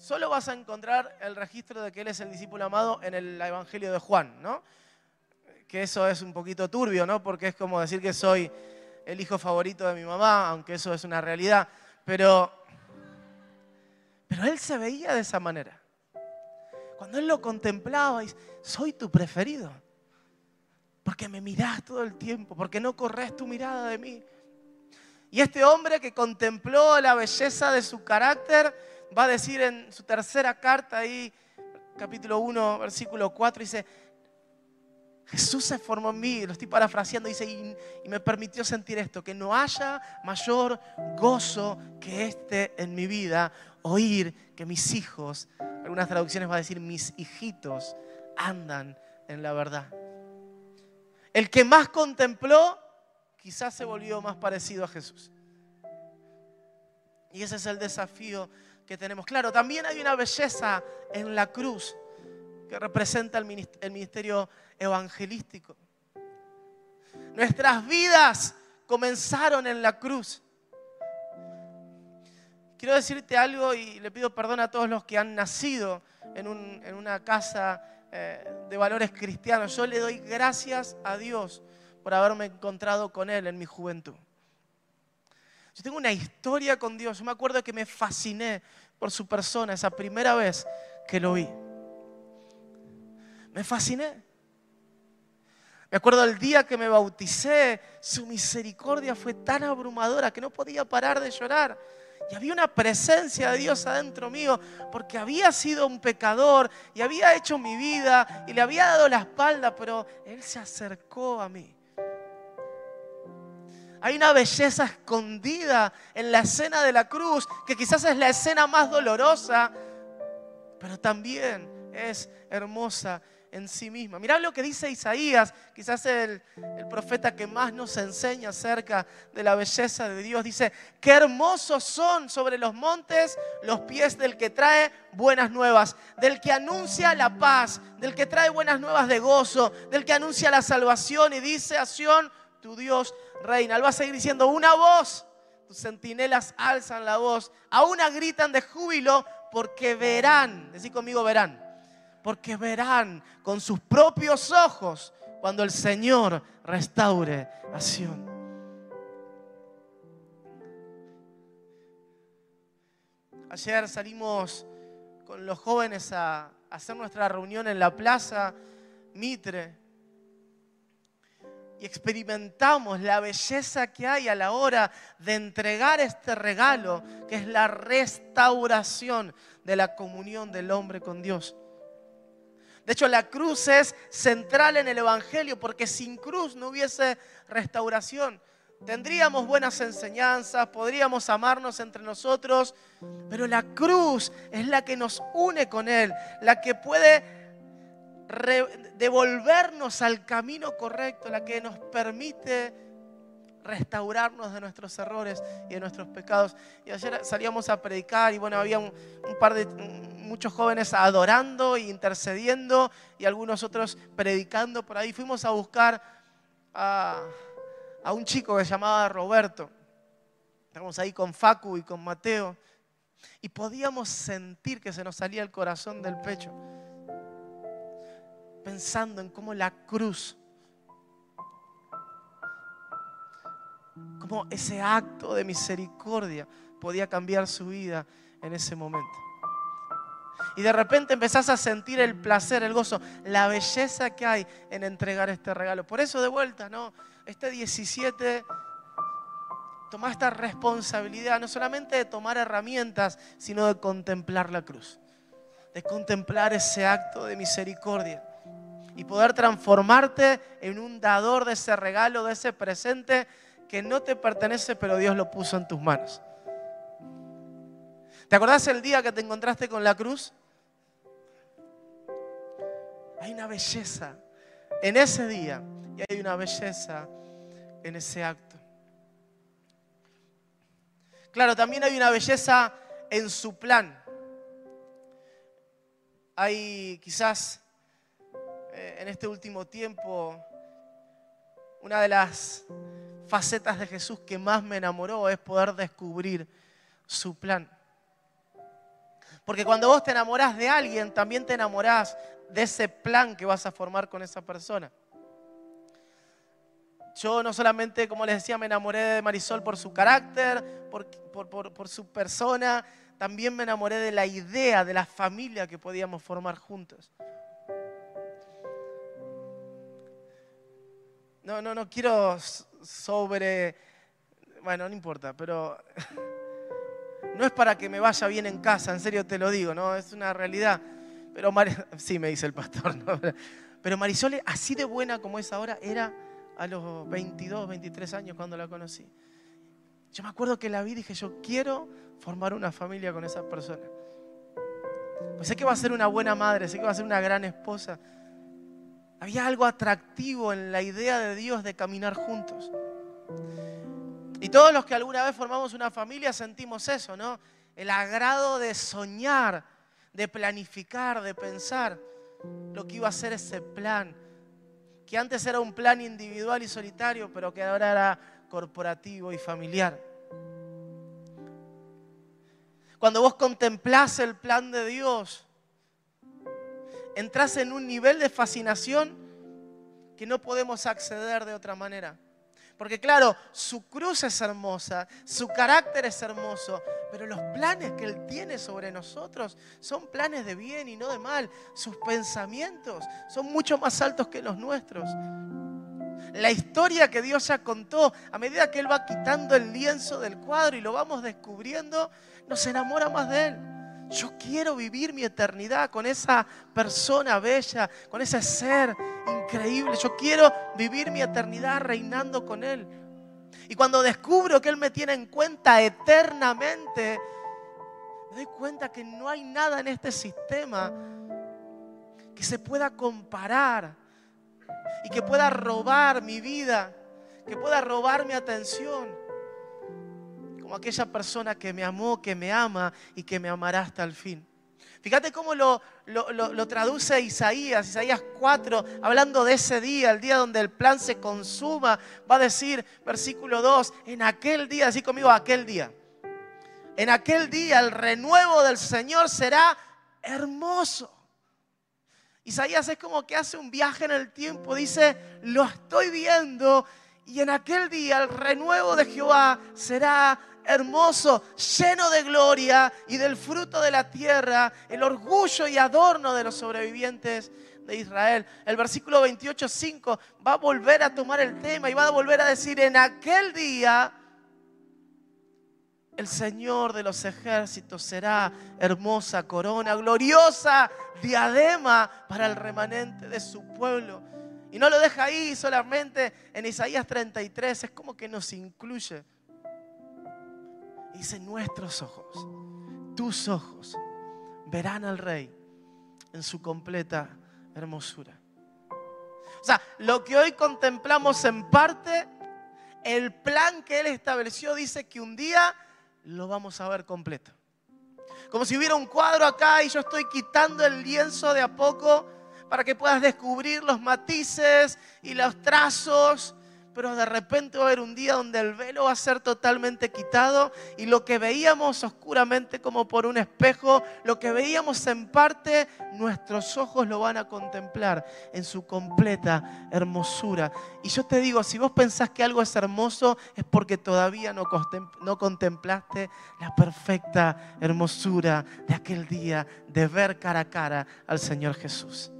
solo vas a encontrar el registro de que él es el discípulo amado en el Evangelio de Juan, ¿no? Que eso es un poquito turbio, ¿no? Porque es como decir que soy el hijo favorito de mi mamá, aunque eso es una realidad. Pero, pero él se veía de esa manera. Cuando él lo contemplaba, y soy tu preferido. Porque me mirás todo el tiempo, porque no corres tu mirada de mí. Y este hombre que contempló la belleza de su carácter, va a decir en su tercera carta ahí, capítulo 1, versículo 4, dice, Jesús se formó en mí, lo estoy parafraseando, dice, y, y, me permitió sentir esto, que no haya mayor gozo que este en mi vida, oír que mis hijos, algunas traducciones va a decir, mis hijitos andan en la verdad. El que más contempló, quizás se volvió más parecido a Jesús. Y ese es el desafío que tenemos. Claro, también hay una belleza en la cruz que representa el ministerio evangelístico. Nuestras vidas comenzaron en la cruz. Quiero decirte algo y le pido perdón a todos los que han nacido en, un, en una casa eh, de valores cristianos. Yo le doy gracias a Dios por haberme encontrado con Él en mi juventud. Yo tengo una historia con Dios. Yo me acuerdo que me fasciné por su persona esa primera vez que lo vi. Me fasciné. Me acuerdo el día que me bauticé, su misericordia fue tan abrumadora que no podía parar de llorar. Y había una presencia de Dios adentro mío, porque había sido un pecador y había hecho mi vida y le había dado la espalda, pero Él se acercó a mí. Hay una belleza escondida en la escena de la cruz, que quizás es la escena más dolorosa, pero también es hermosa en sí misma. Mirá lo que dice Isaías, quizás el, profeta que más nos enseña acerca de la belleza de Dios. Dice, qué hermosos son sobre los montes los pies del que trae buenas nuevas, del que anuncia la paz, del que trae buenas nuevas de gozo, del que anuncia la salvación y dice a tu Dios reina. Él va a seguir diciendo una voz. Tus centinelas alzan la voz. A una gritan de júbilo porque verán. Decí conmigo, verán. Porque verán con sus propios ojos cuando el Señor restaure a Sion. Ayer salimos con los jóvenes a hacer nuestra reunión en la plaza Mitre y experimentamos la belleza que hay a la hora de entregar este regalo, que es la restauración de la comunión del hombre con Dios. De hecho, la cruz es central en el Evangelio, porque sin cruz no hubiese restauración. Tendríamos buenas enseñanzas, podríamos amarnos entre nosotros, pero la cruz es la que nos une con Él, la que puede devolvernos al camino correcto, la que nos permite restaurarnos de nuestros errores y de nuestros pecados. Y ayer salíamos a predicar y bueno, había un, par de muchos jóvenes adorando e intercediendo y algunos otros predicando por ahí. Fuimos a buscar a, a un chico que se llamaba Roberto. Estamos ahí con Facu y con Mateo y podíamos sentir que se nos salía el corazón del pecho pensando en cómo la cruz, cómo ese acto de misericordia podía cambiar su vida en ese momento. Y de repente empezás a sentir el placer, el gozo, la belleza que hay en entregar este regalo. Por eso de vuelta, ¿no? Este 17 toma esta responsabilidad, no solamente de tomar herramientas, sino de contemplar la cruz, de contemplar ese acto de misericordia y poder transformarte en un dador de ese regalo, de ese presente que no te pertenece, pero Dios lo puso en tus manos. ¿Te acordás el día que te encontraste con la cruz? Hay una belleza en ese día y hay una belleza en ese acto. Claro, también hay una belleza en su plan. Hay quizás eh, en este último tiempo, una de las facetas de Jesús que más me enamoró es poder descubrir su plan. Porque cuando vos te enamorás de alguien, también te enamorás de ese plan que vas a formar con esa persona. Yo no solamente, como les decía, me enamoré de Marisol por su carácter, por, su persona, también me enamoré de la idea, de la familia que podíamos formar juntos. No, no, no quiero sobre... Bueno, no importa, pero no es para que me vaya bien en casa, en serio te lo digo, ¿no? Es una realidad. Pero sí, me dice el pastor. Pero Marisol, así de buena como es ahora, era a los 22, 23 años cuando la conocí. Yo me acuerdo que la vi y dije, yo quiero formar una familia con esa persona. Pues sé que va a ser una buena madre, sé que va a ser una gran esposa. Había algo atractivo en la idea de Dios de caminar juntos. Y todos los que alguna vez formamos una familia sentimos eso, ¿no? El agrado de soñar, de planificar, de pensar lo que iba a ser ese plan, que antes era un plan individual y solitario, pero que ahora era corporativo y familiar. Cuando vos contemplás el plan de Dios, entras en un nivel de fascinación que no podemos acceder de otra manera. Porque claro, su cruz es hermosa, su carácter es hermoso, pero los planes que Él tiene sobre nosotros son planes de bien y no de mal. Sus pensamientos son mucho más altos que los nuestros. La historia que Dios ya contó, a medida que Él va quitando el lienzo del cuadro y lo vamos descubriendo, nos enamora más de Él. Yo quiero vivir mi eternidad con esa persona bella, con ese ser increíble. Yo quiero vivir mi eternidad reinando con Él. Y cuando descubro que Él me tiene en cuenta eternamente, me doy cuenta que no hay nada en este sistema que se pueda comparar y que pueda robar mi vida, que pueda robar mi atención como aquella persona que me amó, que me ama y que me amará hasta el fin. Fíjate cómo lo, lo, traduce Isaías, Isaías 4, hablando de ese día, el día donde el plan se consuma. Va a decir, versículo 2, en aquel día, así conmigo, aquel día. En aquel día el renuevo del Señor será hermoso. Isaías es como que hace un viaje en el tiempo, dice, lo estoy viendo y en aquel día el renuevo de Jehová será hermoso, lleno de gloria y del fruto de la tierra, el orgullo y adorno de los sobrevivientes de Israel. El versículo 28, 5 va a volver a tomar el tema y va a volver a decir, en aquel día el Señor de los ejércitos será hermosa corona, gloriosa diadema para el remanente de su pueblo. Y no lo deja ahí solamente en Isaías 33, es como que nos incluye Dice, nuestros ojos, tus ojos, verán al rey en su completa hermosura. O sea, lo que hoy contemplamos en parte, el plan que Él estableció dice que un día lo vamos a ver completo. Como si hubiera un cuadro acá y yo estoy quitando el lienzo de a poco para que puedas descubrir los matices y los trazos pero de repente va a haber un día donde el velo va a ser totalmente quitado y lo que veíamos oscuramente como por un espejo, lo que veíamos en parte, nuestros ojos lo van a contemplar en su completa hermosura. Y yo te digo, si vos pensás que algo es hermoso, es porque todavía no, contemplaste la perfecta hermosura de aquel día de ver cara a cara al Señor Jesús.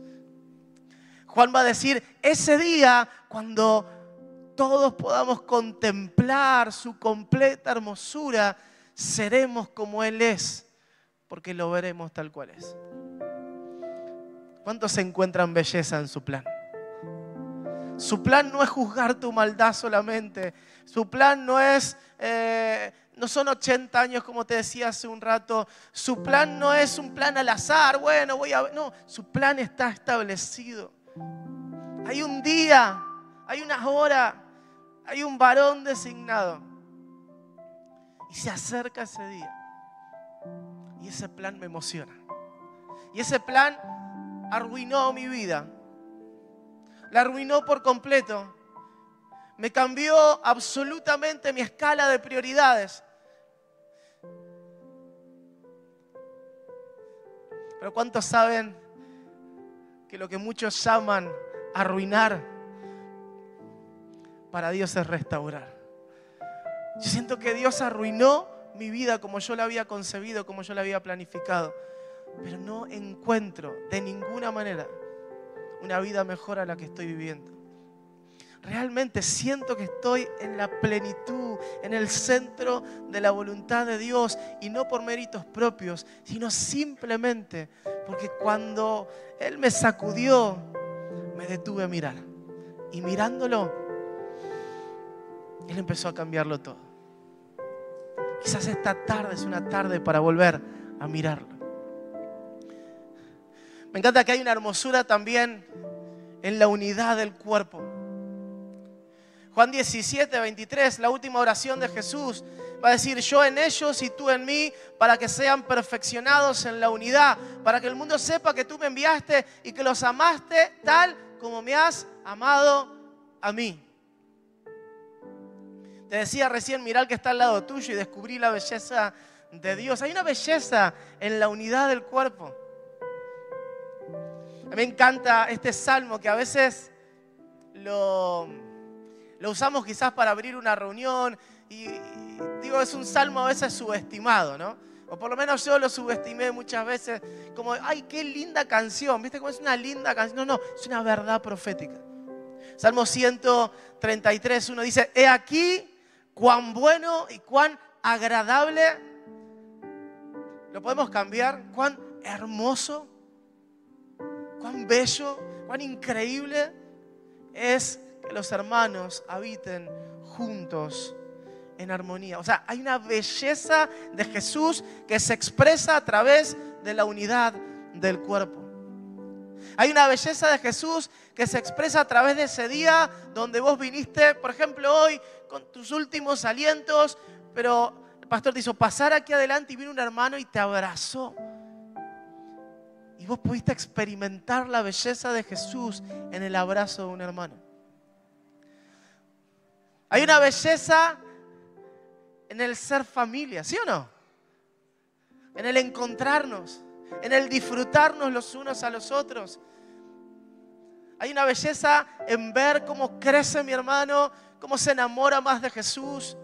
Juan va a decir, ese día cuando todos podamos contemplar su completa hermosura, seremos como Él es, porque lo veremos tal cual es. ¿Cuántos se encuentran belleza en su plan? Su plan no es juzgar tu maldad solamente. Su plan no es, eh, no son 80 años como te decía hace un rato. Su plan no es un plan al azar. Bueno, voy a... No, su plan está establecido. Hay un día, hay una hora, hay un varón designado. Y se acerca ese día. Y ese plan me emociona. Y ese plan arruinó mi vida. La arruinó por completo. Me cambió absolutamente mi escala de prioridades. Pero ¿cuántos saben que lo que muchos llaman arruinar, para Dios es restaurar? Yo siento que Dios arruinó mi vida como yo la había concebido, como yo la había planificado. Pero no encuentro de ninguna manera una vida mejor a la que estoy viviendo. Realmente siento que estoy en la plenitud, en el centro de la voluntad de Dios y no por méritos propios, sino simplemente porque cuando Él me sacudió, me detuve a mirar. Y mirándolo, Él empezó a cambiarlo todo. Quizás esta tarde es una tarde para volver a mirarlo. Me encanta que hay una hermosura también en la unidad del cuerpo. Juan 17, 23, la última oración de Jesús, va a decir, yo en ellos y tú en mí, para que sean perfeccionados en la unidad, para que el mundo sepa que tú me enviaste y que los amaste tal como me has amado a mí. Te decía recién, mirar que está al lado tuyo y descubrí la belleza de Dios. Hay una belleza en la unidad del cuerpo. A mí me encanta este salmo que a veces lo, usamos quizás para abrir una reunión y digo, es un salmo a veces subestimado, ¿no? O por lo menos yo lo subestimé muchas veces como, ay, qué linda canción, ¿viste cómo es una linda canción? No, no, es una verdad profética. Salmo 133, uno dice, he aquí cuán bueno y cuán agradable, lo podemos cambiar, cuán hermoso, cuán bello, cuán increíble es que los hermanos habiten juntos en armonía. O sea, hay una belleza de Jesús que se expresa a través de la unidad del cuerpo. Hay una belleza de Jesús que se expresa a través de ese día donde vos viniste, por ejemplo, hoy con tus últimos alientos, pero el pastor te hizo pasar aquí adelante y vino un hermano y te abrazó. Y vos pudiste experimentar la belleza de Jesús en el abrazo de un hermano. Hay una belleza en el ser familia, ¿sí o no? En el encontrarnos, en el disfrutarnos los unos a los otros. Hay una belleza en ver cómo crece mi hermano, cómo se enamora más de Jesús.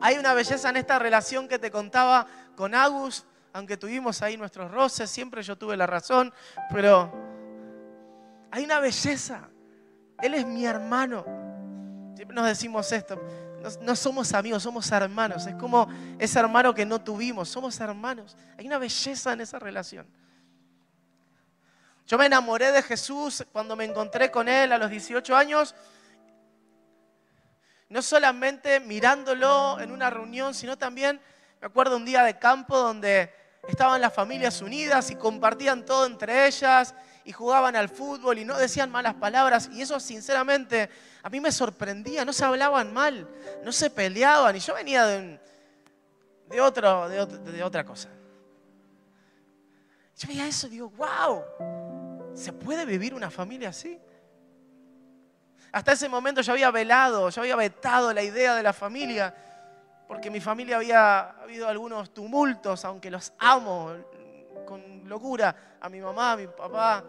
Hay una belleza en esta relación que te contaba con Agus, aunque tuvimos ahí nuestros roces, siempre yo tuve la razón, pero hay una belleza. Él es mi hermano. Siempre nos decimos esto, no, somos amigos, somos hermanos. Es como ese hermano que no tuvimos, somos hermanos. Hay una belleza en esa relación. Yo me enamoré de Jesús cuando me encontré con Él a los 18 años no solamente mirándolo en una reunión, sino también, me acuerdo un día de campo donde estaban las familias unidas y compartían todo entre ellas y jugaban al fútbol y no decían malas palabras. Y eso sinceramente a mí me sorprendía, no se hablaban mal, no se peleaban. Y yo venía de, de, otro, de, de otra cosa. Yo veía eso y digo, wow, ¿se puede vivir una familia así? Hasta ese momento yo había velado, yo había vetado la idea de la familia, porque mi familia había habido algunos tumultos, aunque los amo con locura, a mi mamá, a mi papá,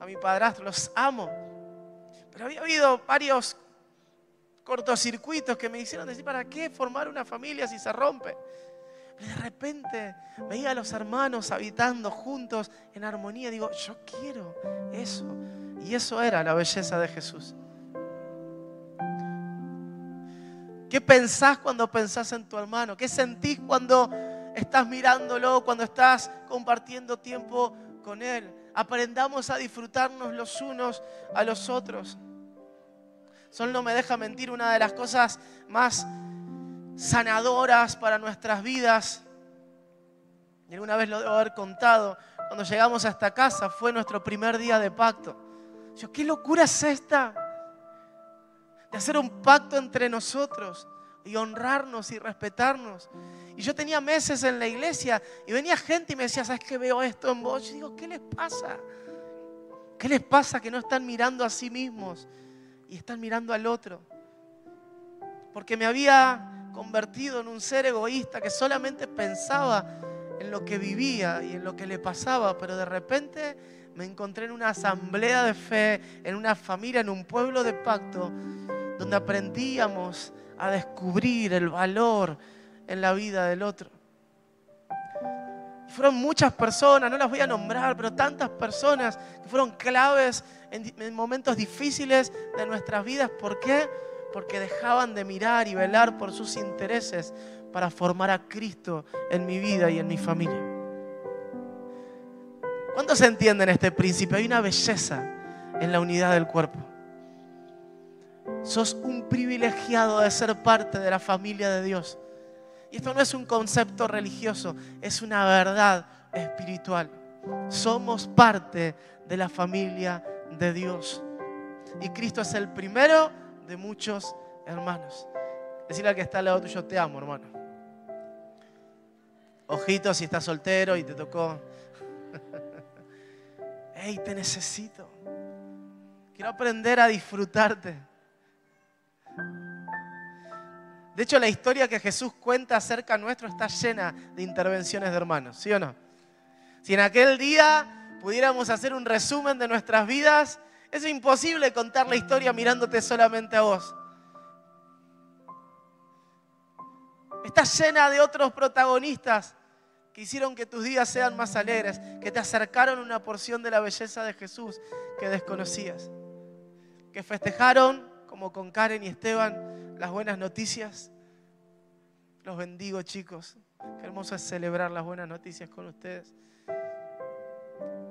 a mi padrastro, los amo. Pero había habido varios cortocircuitos que me hicieron decir, ¿para qué formar una familia si se rompe? Pero de repente veía a los hermanos habitando juntos en armonía. Digo, yo quiero eso. Y eso era la belleza de Jesús. ¿Qué pensás cuando pensás en tu hermano? ¿Qué sentís cuando estás mirándolo, cuando estás compartiendo tiempo con él? Aprendamos a disfrutarnos los unos a los otros. Sol no me deja mentir, una de las cosas más sanadoras para nuestras vidas, y alguna vez lo debo haber contado, cuando llegamos a esta casa fue nuestro primer día de pacto. Yo, ¿qué locura es esta? de hacer un pacto entre nosotros y honrarnos y respetarnos. Y yo tenía meses en la iglesia y venía gente y me decía, ¿sabes qué veo esto en vos? Yo digo, ¿qué les pasa? ¿Qué les pasa que no están mirando a sí mismos y están mirando al otro? Porque me había convertido en un ser egoísta que solamente pensaba en lo que vivía y en lo que le pasaba, pero de repente me encontré en una asamblea de fe, en una familia, en un pueblo de pacto, donde aprendíamos a descubrir el valor en la vida del otro. Fueron muchas personas, no las voy a nombrar, pero tantas personas que fueron claves en, momentos difíciles de nuestras vidas. ¿Por qué? Porque dejaban de mirar y velar por sus intereses para formar a Cristo en mi vida y en mi familia. ¿Cuántos entienden este principio? Hay una belleza en la unidad del cuerpo. Sos un privilegiado de ser parte de la familia de Dios. Y esto no es un concepto religioso, es una verdad espiritual. Somos parte de la familia de Dios. Y Cristo es el primero de muchos hermanos. Decirle al que está al lado tuyo, te amo, hermano. Ojito si estás soltero y te tocó. hey, te necesito. Quiero aprender a disfrutarte. De hecho, la historia que Jesús cuenta acerca nuestro está llena de intervenciones de hermanos, ¿sí o no? Si en aquel día pudiéramos hacer un resumen de nuestras vidas, es imposible contar la historia mirándote solamente a vos. Está llena de otros protagonistas que hicieron que tus días sean más alegres, que te acercaron una porción de la belleza de Jesús que desconocías, que festejaron, como con Karen y Esteban, las buenas noticias. Los bendigo chicos, qué hermoso es celebrar las buenas noticias con ustedes.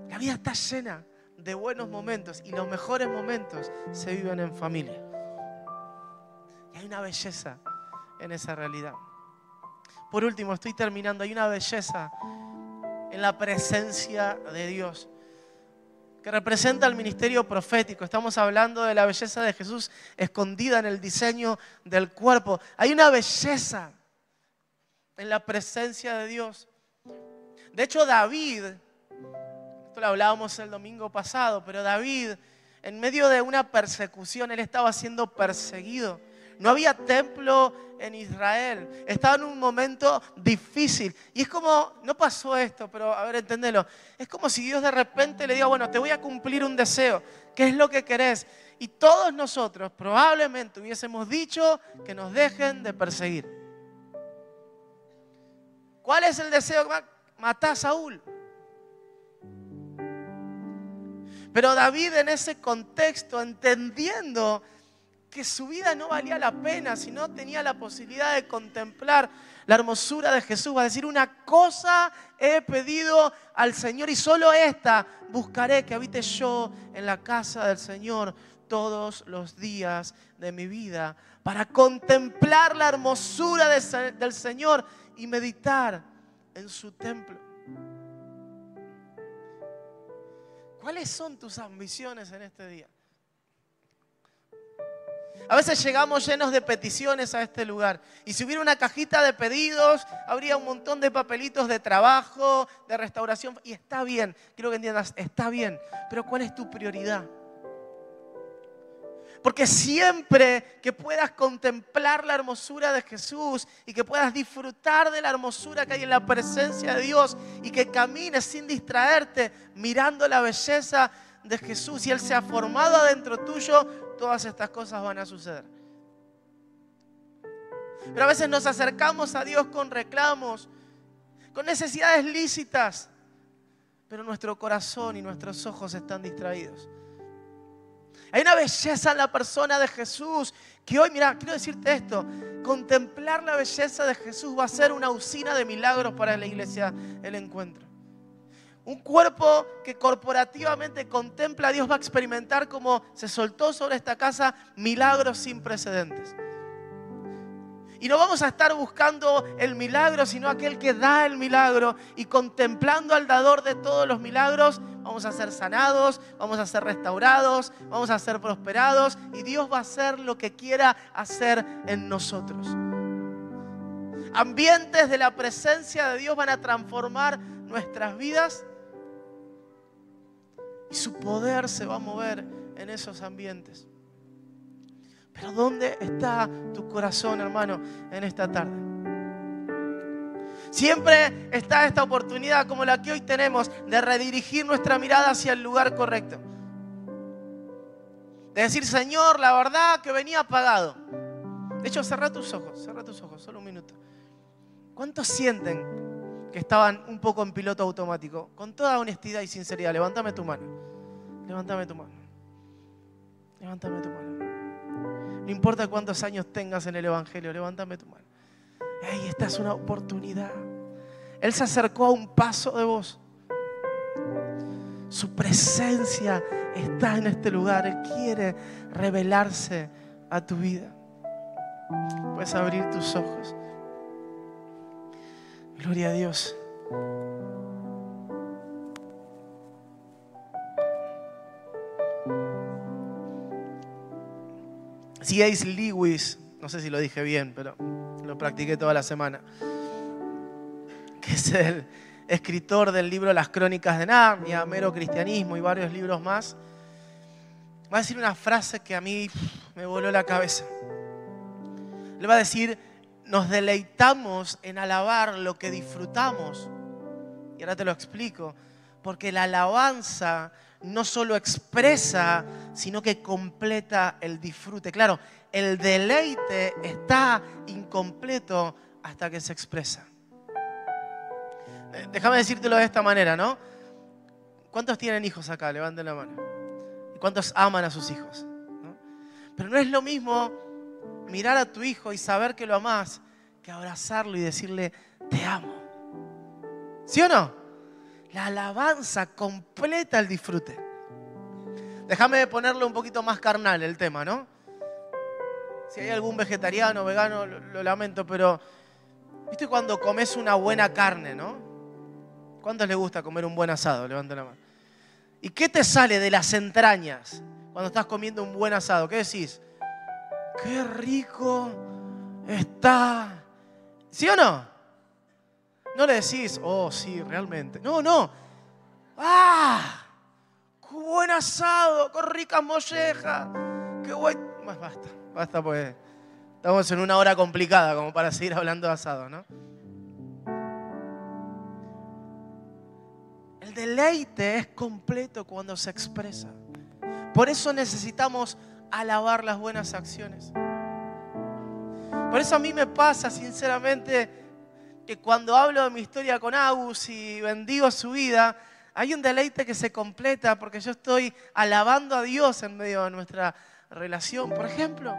La vida está llena de buenos momentos y los mejores momentos se viven en familia. Y hay una belleza en esa realidad. Por último, estoy terminando, hay una belleza en la presencia de Dios que representa el ministerio profético. Estamos hablando de la belleza de Jesús escondida en el diseño del cuerpo. Hay una belleza en la presencia de Dios. De hecho, David, esto lo hablábamos el domingo pasado, pero David, en medio de una persecución, él estaba siendo perseguido. No había templo en Israel. Estaba en un momento difícil. Y es como, no pasó esto, pero a ver, entendelo. Es como si Dios de repente le diga, bueno, te voy a cumplir un deseo. ¿Qué es lo que querés? Y todos nosotros probablemente hubiésemos dicho que nos dejen de perseguir. ¿Cuál es el deseo? Matar a Saúl. Pero David en ese contexto, entendiendo que su vida no valía la pena si no tenía la posibilidad de contemplar la hermosura de Jesús. Va a decir, una cosa he pedido al Señor y solo esta buscaré que habite yo en la casa del Señor todos los días de mi vida para contemplar la hermosura del Señor y meditar en su templo. ¿Cuáles son tus ambiciones en este día? A veces llegamos llenos de peticiones a este lugar. Y si hubiera una cajita de pedidos, habría un montón de papelitos de trabajo, de restauración. Y está bien, quiero que entiendas, está bien. Pero ¿cuál es tu prioridad? Porque siempre que puedas contemplar la hermosura de Jesús y que puedas disfrutar de la hermosura que hay en la presencia de Dios y que camines sin distraerte mirando la belleza de Jesús y Él se ha formado adentro tuyo, todas estas cosas van a suceder. Pero a veces nos acercamos a Dios con reclamos, con necesidades lícitas, pero nuestro corazón y nuestros ojos están distraídos. Hay una belleza en la persona de Jesús que hoy, mira, quiero decirte esto, contemplar la belleza de Jesús va a ser una usina de milagros para la iglesia, el encuentro. Un cuerpo que corporativamente contempla a Dios va a experimentar como se soltó sobre esta casa milagros sin precedentes. Y no vamos a estar buscando el milagro, sino aquel que da el milagro. Y contemplando al dador de todos los milagros, vamos a ser sanados, vamos a ser restaurados, vamos a ser prosperados. Y Dios va a hacer lo que quiera hacer en nosotros. Ambientes de la presencia de Dios van a transformar nuestras vidas y su poder se va a mover en esos ambientes. Pero ¿dónde está tu corazón, hermano, en esta tarde? Siempre está esta oportunidad como la que hoy tenemos de redirigir nuestra mirada hacia el lugar correcto. De decir, Señor, la verdad que venía apagado. De hecho, cerra tus ojos, cerra tus ojos, solo un minuto. ¿Cuántos sienten que estaban un poco en piloto automático? Con toda honestidad y sinceridad, levántame tu mano. Levántame tu mano. Levántame tu mano. No importa cuántos años tengas en el Evangelio, levántame tu mano. Hey, esta es una oportunidad. Él se acercó a un paso de vos. Su presencia está en este lugar. Él quiere revelarse a tu vida. Puedes abrir tus ojos. Gloria a Dios. C.A.S. Lewis, no sé si lo dije bien, pero lo practiqué toda la semana, que es el escritor del libro Las Crónicas de Narnia, Mero Cristianismo y varios libros más, va a decir una frase que a mí me voló la cabeza. Le va a decir, nos deleitamos en alabar lo que disfrutamos. Y ahora te lo explico, porque la alabanza no solo expresa, sino que completa el disfrute. Claro, el deleite está incompleto hasta que se expresa. Eh, déjame decírtelo de esta manera, ¿no? ¿Cuántos tienen hijos acá? Levanten la mano. ¿Y cuántos aman a sus hijos? Pero no es lo mismo mirar a tu hijo y saber que lo amas que abrazarlo y decirle, te amo. ¿Sí o no? La alabanza completa el disfrute. Déjame ponerle un poquito más carnal el tema, ¿no? Si hay algún vegetariano, vegano, lo, lamento, pero ¿viste cuando comes una buena carne, no? ¿Cuántos les gusta comer un buen asado? Levanten la mano. ¿Y qué te sale de las entrañas cuando estás comiendo un buen asado? ¿Qué decís? Qué rico está. ¿Sí o no? No le decís, oh, sí, realmente. No, no. ¡Ah! ¡Qué buen asado! ¡Qué rica mollejas! ¡Qué buen. Más basta. Basta pues. Estamos en una hora complicada como para seguir hablando de asado, ¿no? El deleite es completo cuando se expresa. Por eso necesitamos alabar las buenas acciones. Por eso a mí me pasa, sinceramente, que cuando hablo de mi historia con Agus y bendigo su vida, hay un deleite que se completa porque yo estoy alabando a Dios en medio de nuestra relación, por ejemplo.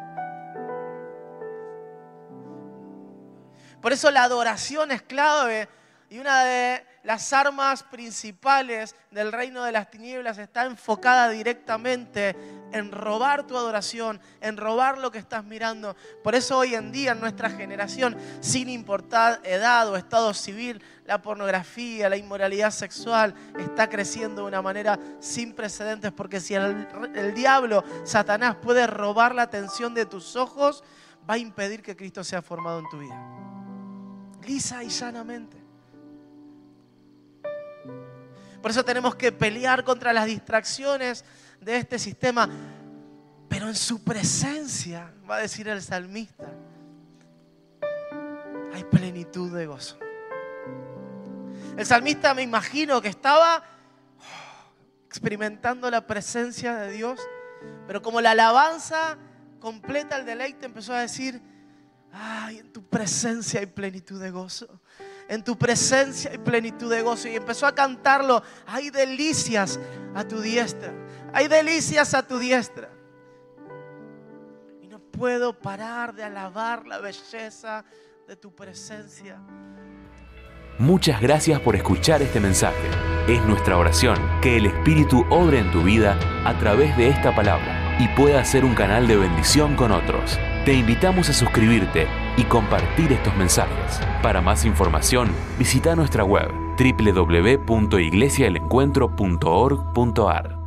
Por eso la adoración es clave y una de las armas principales del reino de las tinieblas está enfocada directamente en robar tu adoración, en robar lo que estás mirando. Por eso hoy en día en nuestra generación, sin importar edad o estado civil, la pornografía, la inmoralidad sexual está creciendo de una manera sin precedentes, porque si el, el diablo, Satanás, puede robar la atención de tus ojos, va a impedir que Cristo sea formado en tu vida. Lisa y llanamente. Por eso tenemos que pelear contra las distracciones de este sistema. Pero en su presencia, va a decir el salmista, hay plenitud de gozo. El salmista me imagino que estaba oh, experimentando la presencia de Dios, pero como la alabanza completa el deleite, empezó a decir, ay, en tu presencia hay plenitud de gozo en tu presencia hay plenitud de gozo. Y empezó a cantarlo, hay delicias a tu diestra, hay delicias a tu diestra. Y no puedo parar de alabar la belleza de tu presencia. Muchas gracias por escuchar este mensaje. Es nuestra oración que el Espíritu obre en tu vida a través de esta palabra y pueda ser un canal de bendición con otros. Te invitamos a suscribirte y compartir estos mensajes. Para más información, visita nuestra web www.iglesiaelencuentro.org.ar.